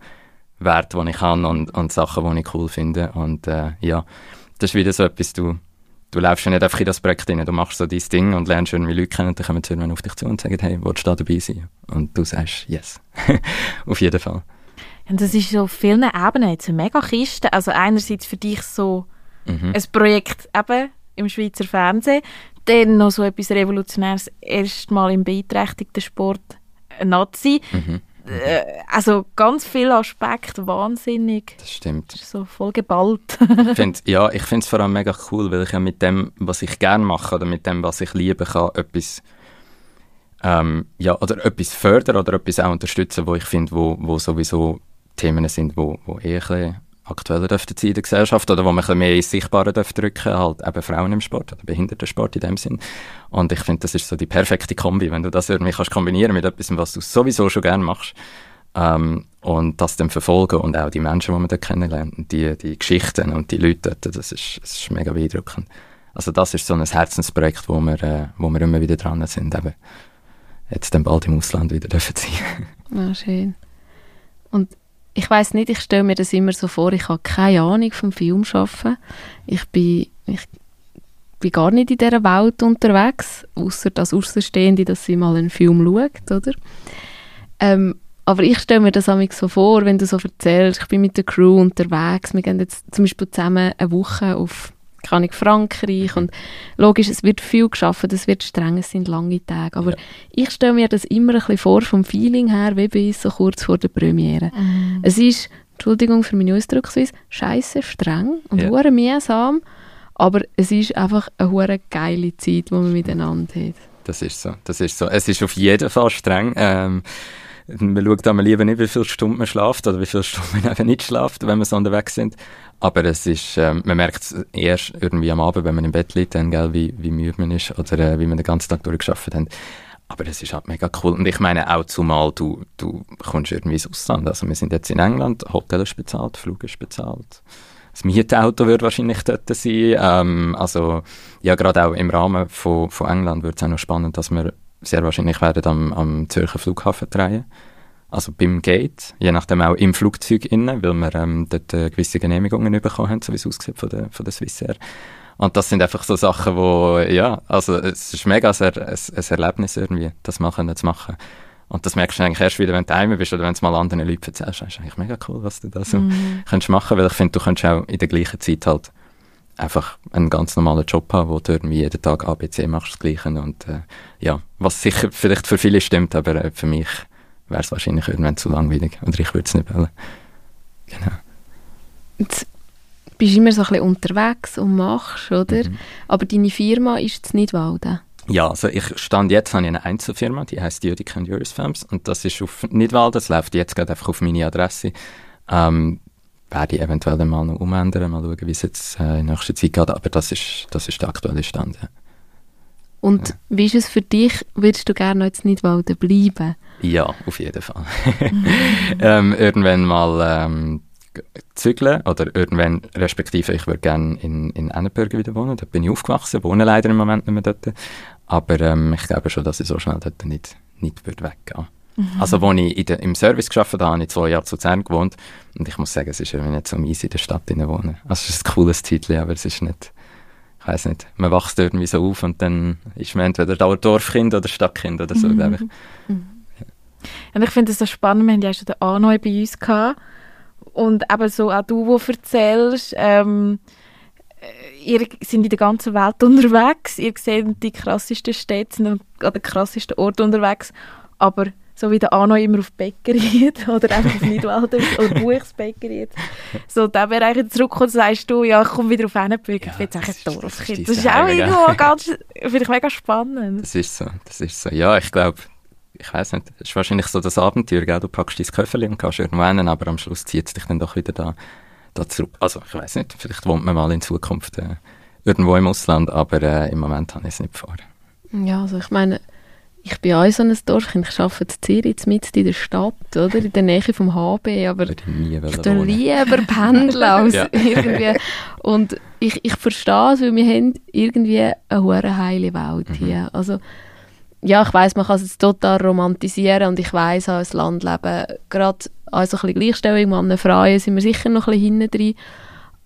Wert, die ich habe und, und Sachen, die ich cool finde. Und äh, ja, das ist wieder so etwas, du, du läufst ja nicht einfach in das Projekt rein, du machst so dein Ding und lernst irgendwie Leute kennen dann kommen sie irgendwann auf dich zu und sagen, hey, willst du da dabei sein? Und du sagst, yes. [LAUGHS] auf jeden Fall. Und das ist so auf vielen Ebenen jetzt eine mega Kiste. Also einerseits für dich so Mhm. ein Projekt eben im Schweizer Fernsehen, dann noch so etwas Revolutionäres, erstmal im beeinträchtigten Sport Nazi. Mhm. Äh, also ganz viele Aspekte, wahnsinnig. Das stimmt. Das ist so voll geballt. Ich find, ja, ich finde es vor allem mega cool, weil ich ja mit dem, was ich gerne mache oder mit dem, was ich liebe, kann etwas, ähm, ja, oder etwas fördern oder etwas auch unterstützen, wo ich finde, wo, wo sowieso Themen sind, wo, wo eher ein bisschen aktueller dürften sein in der Gesellschaft oder wo man mehr ins Sichtbare dürfte drücken, halt eben Frauen im Sport oder Behindertensport in dem Sinn. Und ich finde, das ist so die perfekte Kombi, wenn du das irgendwie kannst kombinieren mit etwas, was du sowieso schon gerne machst. Ähm, und das dann verfolgen und auch die Menschen, die man dort kennenlernt und die, die Geschichten und die Leute dort, das ist, das ist mega beeindruckend. Also das ist so ein Herzensprojekt, wo wir, äh, wo wir immer wieder dran sind, eben jetzt dann bald im Ausland wieder dürfen [LAUGHS] sein. Ah, schön. Und ich weiß nicht, ich stelle mir das immer so vor, ich habe keine Ahnung vom Filmschaffen. Ich bin, ich bin gar nicht in dieser Welt unterwegs, außer das Außenstehende, dass sie mal einen Film schaut, oder? Ähm, aber ich stelle mir das so vor, wenn du so erzählst, ich bin mit der Crew unterwegs, wir gehen jetzt zum Beispiel zusammen eine Woche auf kann ich Frankreich und logisch, es wird viel geschaffen, es wird streng, es sind lange Tage, aber Ja. ich stelle mir das immer ein bisschen vor, vom Feeling her, wie bei uns so kurz vor der Premiere. Es ist, Entschuldigung für meine Ausdrucksweise, scheiße streng und Ja. mühsam, aber es ist einfach eine hure geile Zeit, die man miteinander hat. Das ist so, das ist so. Es ist auf jeden Fall streng. Ähm, man schaut einmal lieber nicht, wie viele Stunden man schlaft oder wie viele Stunden man eben nicht schlaft, wenn wir so unterwegs sind. Aber es ist, ähm, man merkt es erst irgendwie am Abend, wenn man im Bett liegt, dann, gell, wie, wie müde man ist oder äh, wie man den ganzen Tag durchgeschafft hat. Aber es ist halt mega cool. Und ich meine auch zumal, du, du kommst irgendwie ins Ausland. Also wir sind jetzt in England, Hotel ist bezahlt, Flug ist bezahlt. Das Mietauto wird wahrscheinlich dort sein. Ähm, also ja, gerade auch im Rahmen von, von England wird es auch noch spannend, dass wir sehr wahrscheinlich werden am, am Zürcher Flughafen drehen. Also beim Gate, je nachdem auch im Flugzeug innen, weil wir ähm, dort äh, gewisse Genehmigungen bekommen haben, so wie es aussieht von der, von der Swissair. Und das sind einfach so Sachen, wo, ja, also es ist mega ein, ein, ein Erlebnis irgendwie, das mal können zu machen. Und das merkst du eigentlich erst wieder, wenn du daheim bist oder wenn du es mal anderen Leuten erzählst. Das ist eigentlich mega cool, was du da so Mhm. kannst machen, weil ich finde, du kannst auch in der gleichen Zeit halt einfach einen ganz normalen Job habe, wo du irgendwie jeden Tag ABC machst, das Gleiche. Und äh, ja, was sicher vielleicht für viele stimmt, aber äh, für mich wäre es wahrscheinlich irgendwann zu langweilig oder ich würde es nicht wollen. Genau. Jetzt bist du immer so ein bisschen unterwegs und machst, oder? Mhm. Aber deine Firma ist in Nidwalden. Ja, also ich stand jetzt an eine Einzelfirma, die heißt Judica and Juris Films und das ist auf Nidwalden, das läuft jetzt gerade einfach auf meine Adresse. Ähm, werde ich eventuell dann mal noch umändern, mal schauen, wie es jetzt äh, in nächster Zeit geht, aber das ist, das ist der aktuelle Stand. Ja. Und Ja. wie ist es für dich? Würdest du gerne noch in Nidwalden bleiben? Ja, auf jeden Fall. [LAUGHS] ähm, irgendwann mal ähm, zügeln oder irgendwann, respektive ich würde gerne in, in Annenberg wieder wohnen. Dort bin ich aufgewachsen, wohne leider im Moment nicht mehr dort. Aber ähm, ich glaube schon, dass ich so schnell dort nicht, nicht würde weggehen Also, als ich der, im Service gearbeitet habe, habe ich zwei Jahre zu Luzern gewohnt. Und ich muss sagen, es ist irgendwie nicht so mies in der Stadt wohnen. Also, es ist ein cooles Titel, aber es ist nicht, ich weiß nicht, man wächst irgendwie so auf und dann ist man entweder Dorfkind oder Stadtkind oder so, glaube ich. Und ich finde es so spannend, wir haben ja schon den Arno bei uns gehabt. Und eben so auch du, wo erzählst, ähm, äh, ihr seid in der ganzen Welt [LAUGHS] unterwegs, ihr seht die krassesten Städte, sind an den krassesten Orten unterwegs, aber so wie der Arno immer auf Bäckeriet [LAUGHS] oder einfach auf Nidwalden [LAUGHS] oder Buchsbäckeriet. So, da wäre eigentlich zurückgekommen, sagst du, ja, ich komme wieder auf Hennenburg, Ja, ich bin jetzt das eigentlich ist- ein das ist Dorfkind. Das ist auch irgendwo ganz, finde ich mega spannend. Das ist so, das ist so. Ja, ich glaube, ich weiß nicht, es ist wahrscheinlich so das Abenteuer, gell? Du packst dein Köfferli und kannst irgendwo hin, aber am Schluss zieht es dich dann doch wieder da, da zurück. Also, ich weiß nicht, vielleicht wohnt man mal in Zukunft äh, irgendwo im Ausland, aber äh, im Moment habe ich es nicht vor. Ja, also ich meine, ich bin auch so ein Dorfkind. Ich arbeite in Zürich, mitten in der Stadt, oder? In der Nähe vom HB, aber Würde ich nie ich tue lieber pendeln [LAUGHS] als Ja. [LAUGHS] irgendwie. Und ich, ich verstehe es, weil wir haben irgendwie eine hure heile Welt hier. Also, ja, ich weiß, man kann es jetzt total romantisieren und ich weiß auch, das Landleben, gerade also ein bisschen Gleichstellung, Mann, Frauen, sind wir sicher noch ein bisschen hinten drin.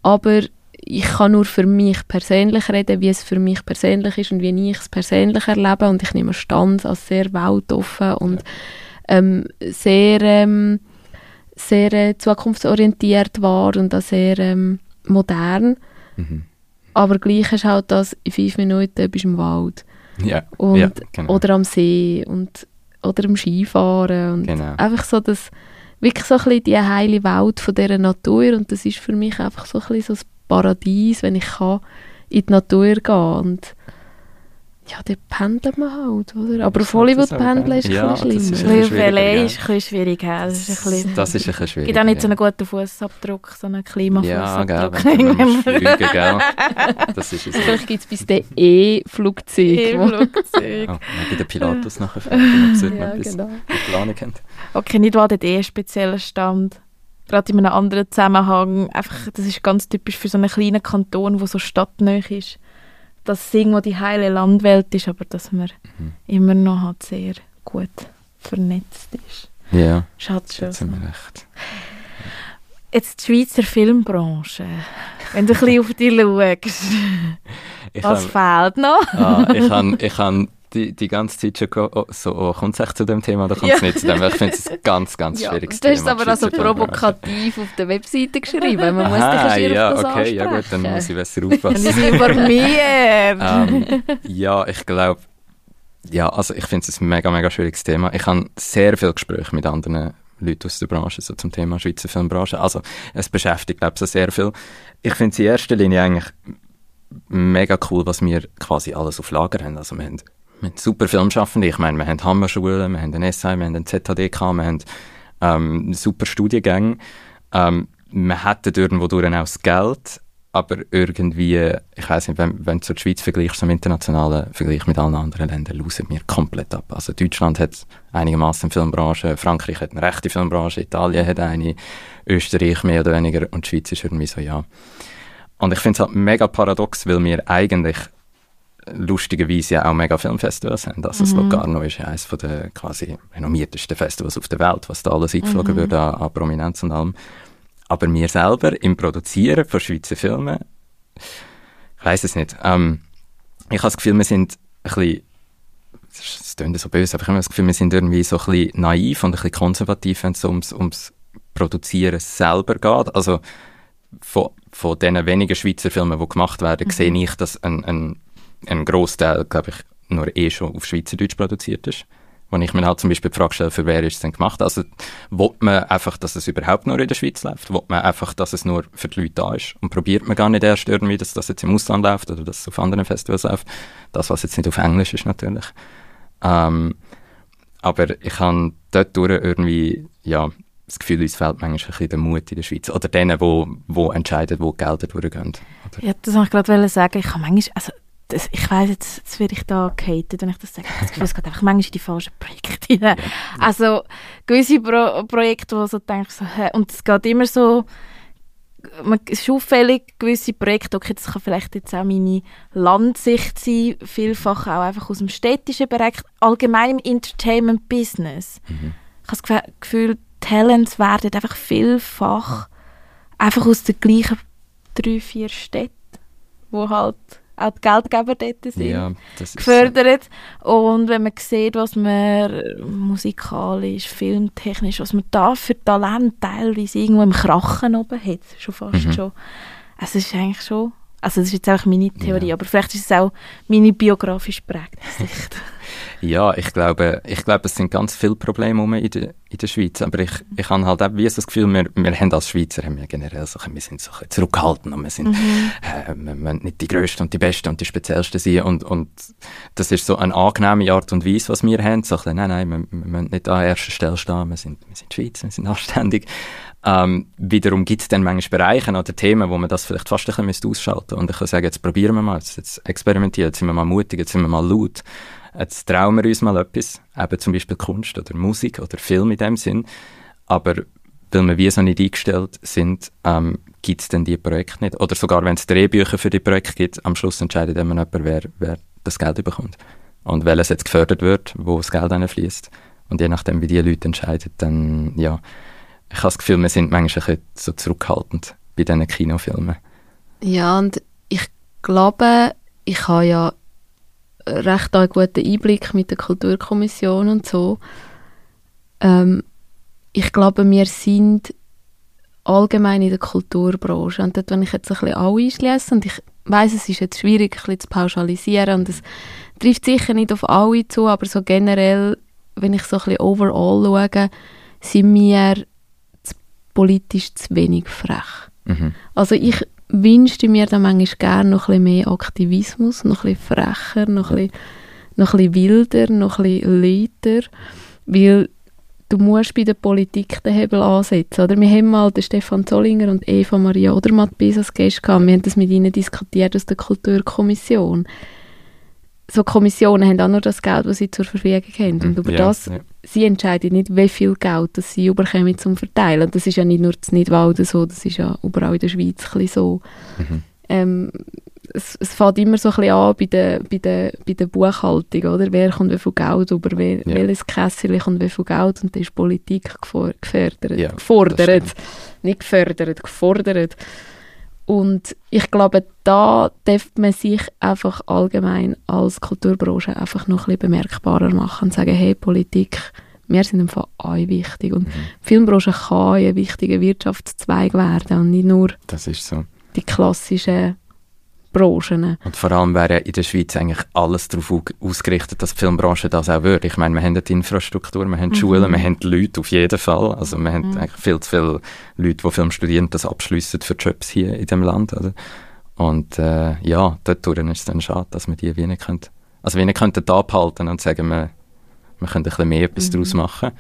Aber ich kann nur für mich persönlich reden, wie es für mich persönlich ist und wie ich es persönlich erlebe. Und ich nehme Stand als sehr weltoffen und ähm, sehr, ähm, sehr äh, zukunftsorientiert war und auch sehr ähm, modern. Mhm. Aber gleich ist halt das, in fünf Minuten bist du im Wald. Ja, Und, ja, genau. Oder am See und, oder am Skifahren. Und Genau. einfach so das, wirklich so ein bisschen die heile Welt von dieser Natur. Und das ist für mich einfach so ein bisschen so das Paradies, wenn ich kann in die Natur gehen und ja, dort pendelt man halt, oder? Aber auf Hollywood pendeln ist gell? ein Ja, bisschen das ist schlimmer. ein bisschen auf LA schwieriger, ist ein bisschen schwierig. Ja. Das ist ein bisschen, Das ist ein bisschen schwierig. [LAUGHS] gibt auch nicht so ja. einen guten Fußabdruck, so einen Ja, Klimafußabdruck. gell, man [LAUGHS] fliegen, gell. Das ist es. Vielleicht gibt es bis dann E-Flugzeug. wo- Flugzeug. Oh, bei den Pilatus nachher fragen, [LAUGHS] ob sie Ja, etwas genau. in Planung haben. Okay, nicht war dort eh einen speziellen Stand. Gerade in einem anderen Zusammenhang. Einfach, das ist ganz typisch für so einen kleinen Kanton, wo so stadtnah ist. Dass es irgendwo die heile Landwelt ist, aber dass man Mhm. immer noch halt sehr gut vernetzt ist. Ja, Schaut schon. jetzt wir recht. Jetzt die Schweizer Filmbranche. Wenn du ein bisschen auf die [LAUGHS] schaust, was hab- fehlt noch? Ah, ich habe ich han die, die ganze Zeit schon oh, so, oh, kommt es echt zu dem Thema oder kommt es Ja. nicht zu dem? Ich finde es ein [LAUGHS] ganz, ganz Ja, schwieriges du hast es Thema. aber auch so die Schweizer Filmbranche. provokativ auf der Webseite geschrieben. Man muss Aha, dich ja, auf das okay, ja gut, dann muss ich besser aufpassen. die sind informiert. [LAUGHS] ähm, ja, ich glaube, ja, also ich finde es ein mega, mega schwieriges Thema. Ich habe sehr viele Gespräche mit anderen Leuten aus der Branche so zum Thema Schweizer Filmbranche. Also es beschäftigt, glaube ich, so sehr viel. Ich finde es in erster Linie eigentlich mega cool, was wir quasi alles auf Lager haben. Also wir haben, haben super Filmschaffende. Ich meine, wir haben Hammerschulen, wir haben den SI, wir haben den ZHDK, wir haben ähm, super Studiengänge. Ähm, wir hätten irgendwo auch das Geld, aber irgendwie, ich weiß nicht, wenn, wenn du die Schweiz vergleichst, im internationalen Vergleich mit allen anderen Ländern, losen wir komplett ab. Also Deutschland hat einigermaßen Filmbranche, Frankreich hat eine rechte Filmbranche, Italien hat eine, Österreich mehr oder weniger und die Schweiz ist irgendwie so, ja. Und ich finde es halt mega paradox, weil wir eigentlich lustigerweise ja auch mega Filmfestivals haben. Also das Locarno ist ja eines der quasi renommiertesten Festivals auf der Welt, was da alles eingeflogen wird an, an Prominenz und allem. Aber wir selber im Produzieren von Schweizer Filmen, ich weiß es nicht. Ähm, ich habe das Gefühl, wir sind ein bisschen, es klingt so böse, aber ich habe das Gefühl, wir sind irgendwie so ein bisschen naiv und ein bisschen konservativ, wenn es ums, ums Produzieren selber geht. Also von, von den wenigen Schweizer Filmen, die gemacht werden, mhm. sehe ich, dass ein, ein, ein Großteil, glaube ich, nur eh schon auf Schweizerdeutsch produziert ist. Wenn ich mir halt zum Beispiel die Frage stelle, für wer ist es denn gemacht? Also, will man einfach, dass es überhaupt nur in der Schweiz läuft? Will man einfach, dass es nur für die Leute da ist? Und probiert man gar nicht erst irgendwie, dass das jetzt im Ausland läuft oder dass es auf anderen Festivals läuft? Das, was jetzt nicht auf Englisch ist, natürlich. Ähm, aber ich habe dort irgendwie, ja, das Gefühl, uns fehlt manchmal ein bisschen der Mut in der Schweiz. Oder denen, die, die entscheiden, wo die Gelder durchgehen. Ja, das wollte ich gerade sagen. Ich habe manchmal, also das, ich weiss, jetzt, jetzt werde ich da gehatet, wenn ich das sage. Das Gefühl, es geht einfach manchmal in die falschen Projekte rein. Ja. Also gewisse Pro Projekte, wo so denkst, so, hä, und es geht immer so, man, es ist auffällig, gewisse Projekte, okay, das kann vielleicht jetzt auch meine Landsicht sein, vielfach auch einfach aus dem städtischen Bereich, allgemein im Entertainment-Business. Mhm. Ich habe das Gefühl, Talents werden einfach vielfach einfach aus den gleichen drei, vier Städten, wo halt auch die Geldgeber dort sind, ja, gefördert. So. Und wenn man sieht, was man musikalisch, filmtechnisch, was man da für Talent teilweise irgendwo im Krachen oben hat, schon fast mhm. schon. Also es ist eigentlich schon, also das ist jetzt auch meine Theorie, ja. aber vielleicht ist es auch meine biografisch prägte [LAUGHS] Sicht. Ja, ich glaube, ich glaube, es sind ganz viele Probleme in der, in der Schweiz. Aber ich, ich habe halt auch wie das Gefühl, wir, wir haben als Schweizer haben wir generell so, wir sind so zurückhaltend und wir sind, mhm. äh, wir nicht die Größten und die Besten und die Speziellsten sein. Und, und das ist so eine angenehme Art und Weise, was wir haben. So bisschen, nein, nein, wir, wir müssen nicht an erster Stelle stehen. Wir sind, wir sind Schweiz, wir sind anständig. Ähm, wiederum gibt es dann manchmal Bereiche oder Themen, wo man das vielleicht fast ein bisschen ausschalten müsste. Und ich kann sagen, jetzt probieren wir mal, jetzt experimentieren, jetzt sind wir mal mutig, jetzt sind wir mal laut. Jetzt trauen wir uns mal etwas, eben zum Beispiel Kunst oder Musik oder Film in dem Sinn. Aber weil wir wie so nicht eingestellt sind, ähm, gibt es dann die Projekte nicht. Oder sogar wenn es Drehbücher für die Projekte gibt, am Schluss entscheidet immer jemand, wer, wer das Geld bekommt. Und welches jetzt gefördert wird, wo das Geld fließt. Und je nachdem, wie die Leute entscheiden, dann, ja, ich habe das Gefühl, wir sind manchmal ein bisschen so zurückhaltend bei diesen Kinofilmen. Ja, und ich glaube, ich habe ja recht einen guten Einblick mit der Kulturkommission und so. Ähm, ich glaube, wir sind allgemein in der Kulturbranche und dort, wenn ich jetzt ein bisschen alle einschließe und ich weiß, es ist jetzt schwierig, ein bisschen zu pauschalisieren und es trifft sicher nicht auf alle zu, aber so generell, wenn ich so ein bisschen overall schaue, sind wir politisch zu wenig frech. Mhm. Also ich wünschte mir dann manchmal gerne noch ein bisschen mehr Aktivismus, noch ein bisschen frecher, noch ein bisschen, noch ein bisschen wilder, noch ein bisschen lauter, weil du musst bei der Politik den Hebel ansetzen. Oder? Wir haben mal den Stefan Zollinger und Eva Maria Odermatt bis als Gäste gehabt. Wir haben das mit ihnen diskutiert aus der Kulturkommission so Kommissionen haben auch nur das Geld, das sie zur Verfügung haben. Und über ja, das, ja. sie entscheiden nicht, wie viel Geld das sie überkommen zum Verteilen. Und das ist ja nicht nur in Nidwalden so, das ist ja überall in der Schweiz ein so. Mhm. Ähm, es, es fängt immer so ein bisschen an bei der, bei der, bei der Buchhaltung, oder? Wer kommt wie viel Geld über, wer, ja. welches Kässchen kommt wie viel Geld und da ist Politik gefördert, ja, gefordert, nicht gefördert, gefordert. Und ich glaube, da darf man sich einfach allgemein als Kulturbranche einfach noch ein bisschen bemerkbarer machen und sagen, hey, Politik, wir sind einfach alle wichtig. Und mhm. die Filmbranche kann ein wichtiger Wirtschaftszweig werden und nicht nur das ist so. die klassischen Branchen. Und vor allem wäre in der Schweiz eigentlich alles darauf ausgerichtet, dass die Filmbranche das auch würde. Ich meine, wir haben die Infrastruktur, wir haben die mhm. Schulen, wir haben die Leute auf jeden Fall. Also wir haben mhm. eigentlich viel zu viele Leute, die Film studieren, das abschliessen für Jobs hier in dem Land. Oder? Und äh, ja, dort ist es dann schade, dass wir die wie nicht können, also wir nicht könnten abhalten und sagen, wir, wir können ein bisschen mehr etwas mhm. daraus machen.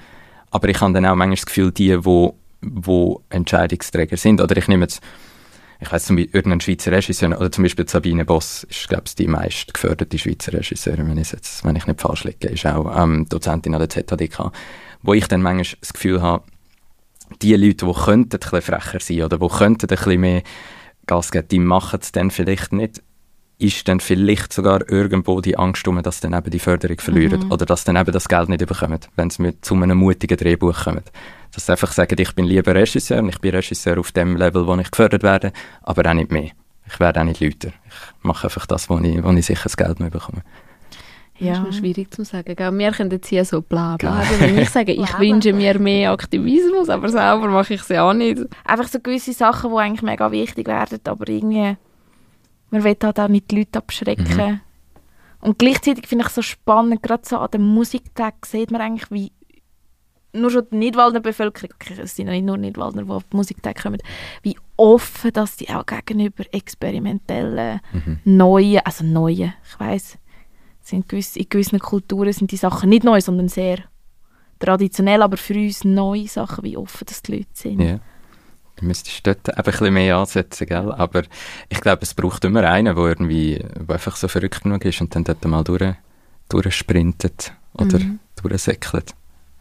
Aber ich habe dann auch manchmal das Gefühl, die, wo, wo Entscheidungsträger sind, oder ich nehme jetzt ich weiß zum Beispiel irgendein Schweizer Regisseur, oder zum Beispiel Sabine Boss ist, glaube ich, die meist geförderte Schweizer Regisseurin, wenn ich jetzt, wenn ich nicht falsch liege, ist auch ähm, Dozentin an der ZHDK, wo ich dann manchmal das Gefühl habe, die Leute, die könnten ein bisschen frecher sein oder die könnten ein bisschen mehr Gas geben, die machen es dann vielleicht nicht ist dann vielleicht sogar irgendwo die Angst um, dass dann eben die Förderung verlieren mhm. oder dass dann eben das Geld nicht bekommen, wenn sie zu einem mutigen Drehbuch kommen. Dass sie einfach sagen, ich bin lieber Regisseur und ich bin Regisseur auf dem Level, wo ich gefördert werde, aber auch nicht mehr. Ich werde auch nicht lauter. Ich mache einfach das, wo ich, wo ich sicher das Geld mehr bekomme. Das ist schwierig zu sagen. Gell? Wir können jetzt hier so bla bla. Aber Wenn ich sage, ich wünsche mir mehr Aktivismus, aber selber mache ich es ja auch nicht. Einfach so gewisse Sachen, die eigentlich mega wichtig werden, aber irgendwie, man will halt auch nicht die Leute abschrecken. Mhm. Und gleichzeitig finde ich es so spannend, gerade so an dem Musiktag sieht man eigentlich, wie nur schon die Nidwaldner Bevölkerung, okay, es sind ja nicht nur Nidwaldner, die auf den Musiktag kommen, wie offen dass die auch gegenüber experimentellen, Mhm. neuen, also neuen, ich weiss, sind gewisse, in gewissen Kulturen sind die Sachen nicht neu, sondern sehr traditionell, aber für uns neue Sachen, wie offen das die Leute sind. Ja. Du müsstest dort ein bisschen mehr ansetzen, gell? Aber ich glaube, es braucht immer einen, der irgendwie, der einfach so verrückt genug ist und dann dort mal durch, durchsprintet oder Mhm. durchsäckelt.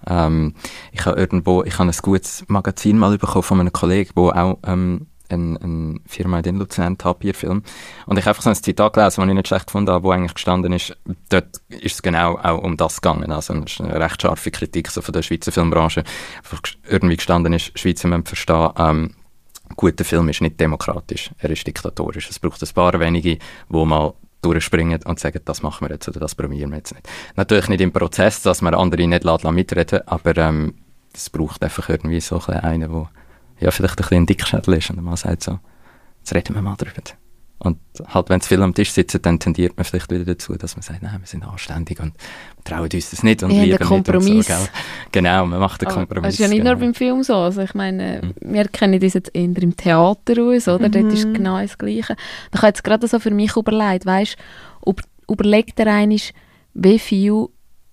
Ähm, ich habe irgendwo, ich habe ein gutes Magazin mal bekommen von einem Kollegen, der auch ähm, eine, eine Firma in Luzern, Tapirfilm. Und ich habe einfach so ein Zitat gelesen, das ich nicht schlecht gefunden habe, wo eigentlich gestanden ist, dort ist es genau auch um das gegangen. Also es ist eine recht scharfe Kritik so von der Schweizer Filmbranche. Gest- irgendwie gestanden ist, Schweizer müssen verstehen, ähm, guter Film ist nicht demokratisch, er ist diktatorisch. Es braucht ein paar wenige, die mal durchspringen und sagen, das machen wir jetzt oder das probieren wir jetzt nicht. Natürlich nicht im Prozess, dass man andere nicht lässt, mitreden, aber ähm, es braucht einfach irgendwie so einen, der ja, vielleicht ein bisschen ein Dickschädel ist und mal sagt so, jetzt reden wir mal drüber. Und halt, wenn zu viel am Tisch sitzen, dann tendiert man vielleicht wieder dazu, dass man sagt, nein, wir sind anständig und trauen uns das nicht und Ja, der lieber Kompromiss. nicht. Und so, gell? Genau, man macht den Aber Kompromiss. Das ist ja nicht nur genau. beim Film so. Also ich meine, wir kennen das jetzt eher im Theater aus, oder? Dort ist Mhm. genau das Gleiche. Ich habe jetzt gerade so für mich überlegt, weißt du, überlegt der eine, wie viele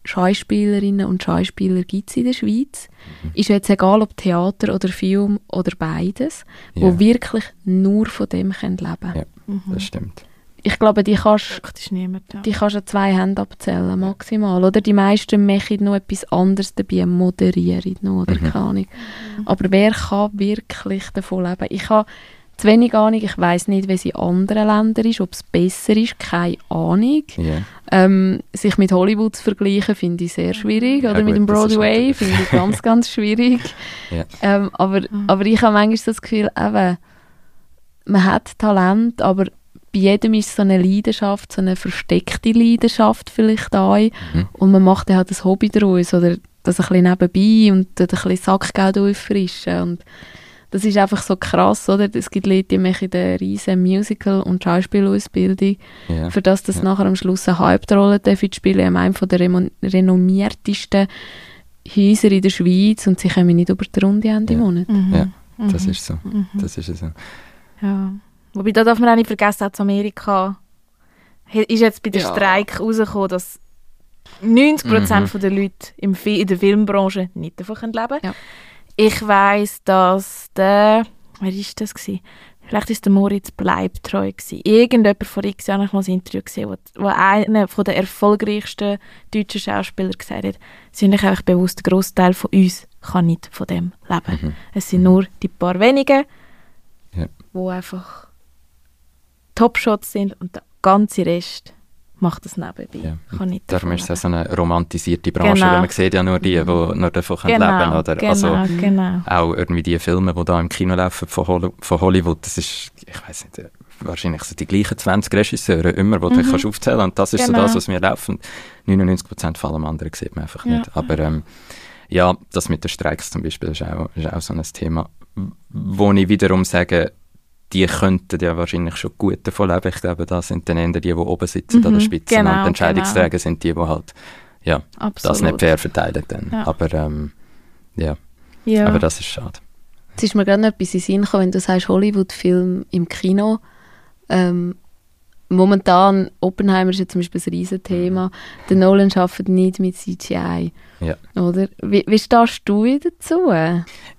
Schauspielerinnen und Schauspieler gibt es in der Schweiz? Mhm. Ist jetzt egal, ob Theater oder Film oder beides, Ja. wo wirklich nur von dem können leben Ja. Mhm. Das stimmt. Ich glaube, die kannst niemand. Ja. die kannst du an zwei Hände abzählen, maximal. Oder die meisten machen noch etwas anderes dabei, moderieren noch, oder Mhm. keine Ahnung. Aber wer kann wirklich davon leben? Ich habe zu wenig Ahnung, ich weiß nicht, wie es in anderen Ländern ist, ob es besser ist, keine Ahnung. Ja. Ähm, sich mit Hollywood zu vergleichen, finde ich sehr schwierig. Ja, Oder mit gut, dem das ist Broadway natürlich- finde ich ganz, ganz schwierig. [LAUGHS] Ja. Ähm, aber, aber ich habe manchmal so das Gefühl, eben, man hat Talent, aber bei jedem ist so eine Leidenschaft, so eine versteckte Leidenschaft vielleicht da. Mhm. Und man macht dann halt ein Hobby daraus oder das ein bisschen nebenbei und ein bisschen Sackgeld auffrischen. Und das ist einfach so krass, oder? Es gibt Leute, die machen eine riesige Musical- und Schauspielausbildung, Ja. für das das Ja. nachher am Schluss eine Hauptrolle spielen in einem von der renommiertesten Häuser in der Schweiz und sie kommen nicht über die Runde Ende Ja. Monat. Mhm. Ja, Das Mhm. ist so. Mhm. Das ist so. Ja. Wobei, da darf man auch nicht vergessen, auch zu Amerika ist jetzt bei der Ja. Streik rausgekommen, dass 90% Mhm. von der Leute in der Filmbranche nicht davon können leben Ja. Ich weiss, dass der, wer ist das gewesen? Vielleicht ist der Moritz Bleibtreu gewesen. Irgendjemand von X Jahren habe ich mal ein Interview gesehen, wo, wo einer von der erfolgreichsten deutschen Schauspieler gesagt hat, sie sind sich einfach bewusst, der Großteil von uns kann nicht von dem leben. Mhm. Es sind nur die paar wenigen, Ja. wo einfach Topshots sind und der ganze Rest macht das nebenbei. Ja. Kann nicht Darum ist es so eine romantisierte Branche, Genau. weil man sieht ja nur die, die nur davon können genau, leben oder? Genau, Also, genau. auch irgendwie die Filme, die da im Kino laufen von, Hol von Hollywood, das ist, ich weiß nicht, wahrscheinlich so die gleichen 20 Regisseure immer, die du Mhm. kannst aufzählen und das ist Genau. so das, was mir laufen. 99% von allem anderen sieht man einfach Ja. nicht. Aber ähm, ja, das mit den Streiks zum Beispiel ist auch, ist auch so ein Thema, wo ich wiederum sage, die könnten ja wahrscheinlich schon gut davon leben. Ich glaube, da sind dann eher die, die oben sitzen an Mhm, der Spitze genau, und die Entscheidungsträger sind die, die halt ja, Absolut. das nicht fair verteilen dann. Ja. Aber ähm, ja, Ja. aber das ist schade. Jetzt ist mir gerade noch etwas in Sinn gekommen, wenn du sagst Hollywood-Film im Kino. Ähm, momentan, Oppenheimer ist ja zum Beispiel ein Riesenthema. Der Nolan arbeitet nicht mit CGI. Ja. Oder? Wie, wie stehst du dazu?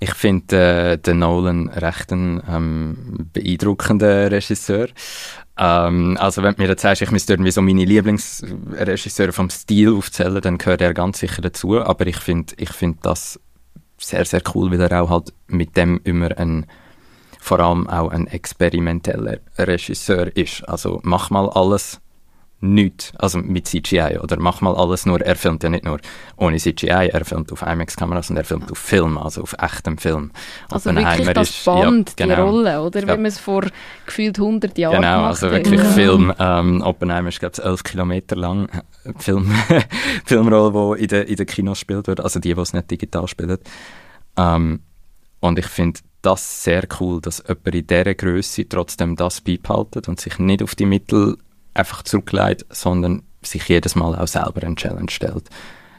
Ich finde äh, den Nolan recht ein ähm, beeindruckender Regisseur. Ähm, also wenn du mir jetzt sagst, ich müsste irgendwie so meine Lieblingsregisseure vom Stil aufzählen, dann gehört er ganz sicher dazu. Aber ich finde ich find das sehr, sehr cool, weil er auch halt mit dem immer ein vor allem auch ein experimenteller Regisseur ist. Also mach mal alles, nichts, also mit CGI, oder mach mal alles nur, er filmt ja nicht nur ohne CGI, er filmt auf IMAX-Kameras und er filmt auf Film, also auf echtem Film. Also wirklich das Band, ja, genau. die Rolle, oder? Ja. Wenn man es vor gefühlt 100 Jahren Genau, gemacht also wirklich ja. Film. Ähm, Oppenheimer ist, glaube ich, 11 Kilometer lang [LAUGHS] Film, [LAUGHS] Filmrolle, die in den in de Kinos gespielt wird, also die, die es nicht digital spielen. Ähm, und ich finde das sehr cool, dass jemand in dieser Größe trotzdem das beibehaltet und sich nicht auf die Mittel einfach zurücklegt, sondern sich jedes Mal auch selber eine Challenge stellt.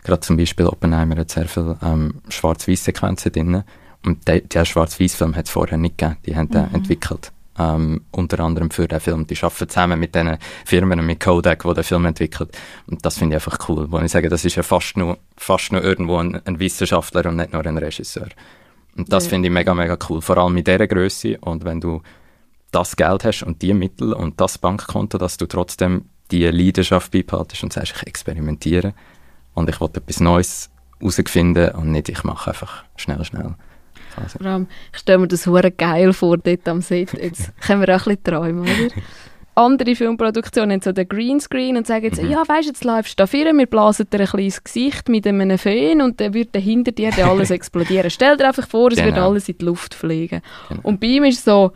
Gerade zum Beispiel Oppenheimer hat sehr viele ähm, Schwarz-Weiß-Sequenzen drin. Und der, der Schwarz-Weiß-Film hat es vorher nicht gegeben. Die haben den mhm. entwickelt. Ähm, unter anderem für den Film. Die arbeiten zusammen mit den Firmen, mit Kodak, die den Film entwickelt. Und das finde ich einfach cool. Wo ich sage, das ist ja fast nur, fast nur irgendwo ein, ein Wissenschaftler und nicht nur ein Regisseur. Und das ja. finde ich mega, mega cool. Vor allem mit dieser Größe. Und wenn du das Geld hast und die Mittel und das Bankkonto, dass du trotzdem die Leidenschaft beibehaltest und sagst, ich experimentiere und ich will etwas Neues herausfinden und nicht, ich mache einfach schnell, schnell. Also. Ich stelle mir das hure geil vor, dort am Set. Jetzt [LAUGHS] können wir auch ein bisschen träumen, oder? Andere Filmproduktionen haben so den Greenscreen und sagen jetzt, mhm. ja, weißt du, jetzt läufst du da vorne, wir blasen dir ein kleines Gesicht mit einem Föhn und dann wird hinter dir alles [LAUGHS] explodieren. Stell dir einfach vor, es genau. wird alles in die Luft fliegen. Genau. Und bei ihm ist so,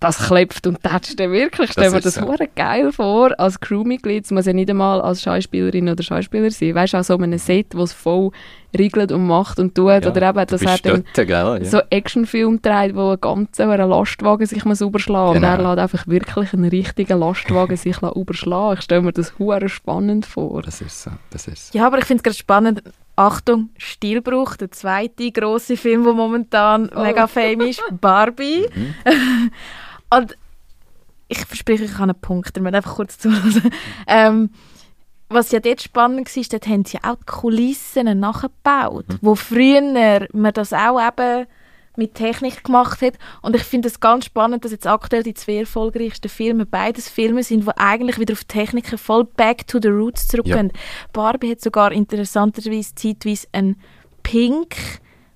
das klebt und tätscht dann wirklich. Stell mir das so. geil vor. Als Crewmitglied muss ja nicht einmal als Schauspielerin oder Schauspieler sein. Weißt du, auch so einem Set, wo es voll regelt und macht und tut. Ja, oder eben, dass er dann dort, ja. so Actionfilm trägt, wo ein ganzer Lastwagen sich muss überschlagen genau. und er lässt einfach wirklich einen richtigen Lastwagen sich überschlagen. Ich stelle mir das hure spannend vor. Das ist so. Das ist so. Ja, aber ich finde es gerade spannend. Achtung, Stilbruch, der zweite große Film, der momentan oh. mega famous ist, Barbie. Mhm. [LAUGHS] Und ich verspreche, ich habe einen Punkt, damit einfach kurz zuhören. ähm, was ja dort spannend war, dort haben sie auch die Kulissen nachgebaut, mhm. wo früher man das auch eben mit Technik gemacht hat. Und ich finde es ganz spannend, dass jetzt aktuell die zwei erfolgreichsten Filme beides Filme sind, die eigentlich wieder auf Techniken voll back to the roots zurückgehen. Ja. Barbie hat sogar interessanterweise zeitweise einen Pink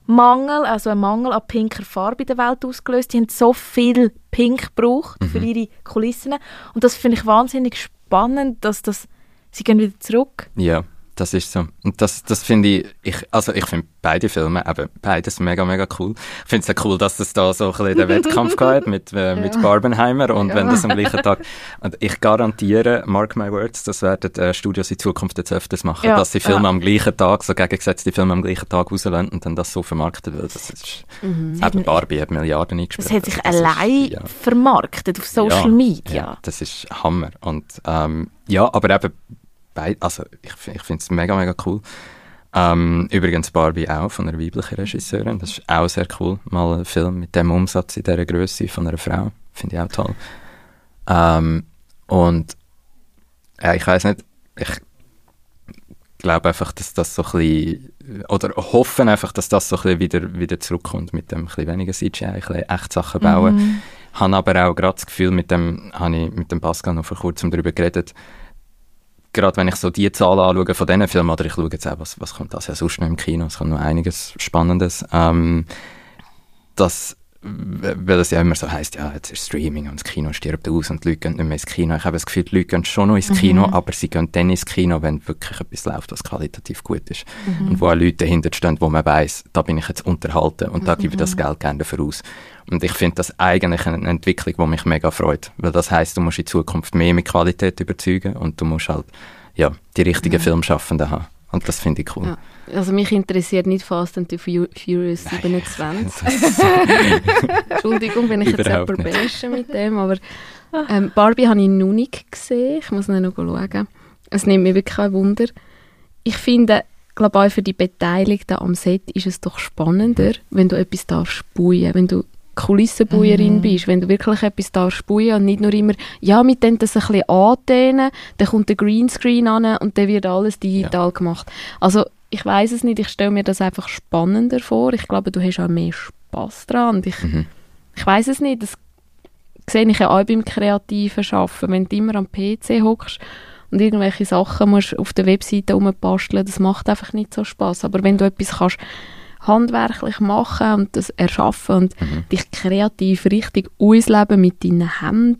Mangel, also ein Mangel an pinker Farbe in der Welt ausgelöst. Die haben so viel Pink gebraucht mhm. für ihre Kulissen. Und das finde ich wahnsinnig spannend, dass das, sie gehen wieder zurück. Ja, das ist so. Und das, das finde ich, ich, also ich finde beide Filme, eben beides mega, mega cool. Ich finde es ja cool, dass es da so ein bisschen den Wettkampf [LAUGHS] gab mit, äh, mit ja. Barbenheimer und ja. wenn das am gleichen Tag, [LAUGHS] und ich garantiere, mark my words, das werden äh, Studios in Zukunft jetzt öfters machen, ja. dass sie Filme am gleichen Tag, so gegengesetzte Filme am gleichen Tag rauslassen und dann das so vermarkten will. Das ist, mhm. eben Barbie hat Milliarden eingespielt. Das hat sich also, allein ist, vermarktet auf Social Media. das ist Hammer. Und ähm, ja, aber eben beid, also ich, ich finde es mega, mega cool. Ähm, übrigens Barbie auch von einer weiblichen Regisseurin. Das ist auch sehr cool. Mal ein Film mit dem Umsatz in dieser Größe von einer Frau. Finde ich auch toll. Ähm, und ja, ich weiß nicht, ich glaube einfach, dass das so ein bisschen, oder hoffen einfach, dass das so ein bisschen wieder, wieder zurückkommt mit dem ein bisschen weniger CGI, ein bisschen echt Sachen bauen. Mhm. Habe aber auch gerade das Gefühl, mit dem, habe ich mit dem Pascal noch vor kurzem darüber geredet, gerade wenn ich so die Zahlen anschaue von diesen Filmen, oder ich schaue jetzt auch, was, was kommt das ja sonst noch im Kino, es kommt noch einiges Spannendes, ähm, dass, weil es ja immer so heisst, ja, jetzt ist Streaming und das Kino stirbt aus und die Leute gehen nicht mehr ins Kino. Ich habe das Gefühl, die Leute gehen schon noch ins Kino, mhm. aber sie gehen dann ins Kino, wenn wirklich etwas läuft, was qualitativ gut ist. Mhm. Und wo auch Leute dahinter stehen, wo man weiß, da bin ich jetzt unterhalten und da gebe ich das mhm. Geld gerne dafür aus. Und ich finde das eigentlich eine Entwicklung, die mich mega freut. Weil das heißt, du musst in Zukunft mehr mit Qualität überzeugen und du musst halt ja, die richtigen ja. Filmschaffenden haben. Und das finde ich cool. Ja. Also mich interessiert nicht Fast and the Furious 27. [LAUGHS] [LAUGHS] Entschuldigung, wenn ich jetzt jemanden mit [LAUGHS] dem, aber ähm, Barbie habe ich noch nicht gesehen. Ich muss noch schauen. Es nimmt mir wirklich ein Wunder. Ich finde, glaube auch für die Beteiligten am Set ist es doch spannender, wenn du etwas darfst spuien, wenn du Kulissenbauerin mhm. bist, wenn du wirklich etwas darfst spuien und nicht nur immer, ja, mit dem das ein bisschen andehnen, dann kommt der Greenscreen an und dann wird alles digital ja. gemacht. Also ich weiß es nicht, ich stelle mir das einfach spannender vor. Ich glaube, du hast auch mehr Spaß dran. Ich, mhm. ich weiß es nicht, das sehe ich ja auch beim kreativen Arbeiten. Wenn du immer am PC hockst und irgendwelche Sachen musst auf der Webseite rumbasteln, das macht einfach nicht so Spaß. Aber wenn du etwas kannst handwerklich machen und das erschaffen und mhm. dich kreativ richtig ausleben mit deinen Händen,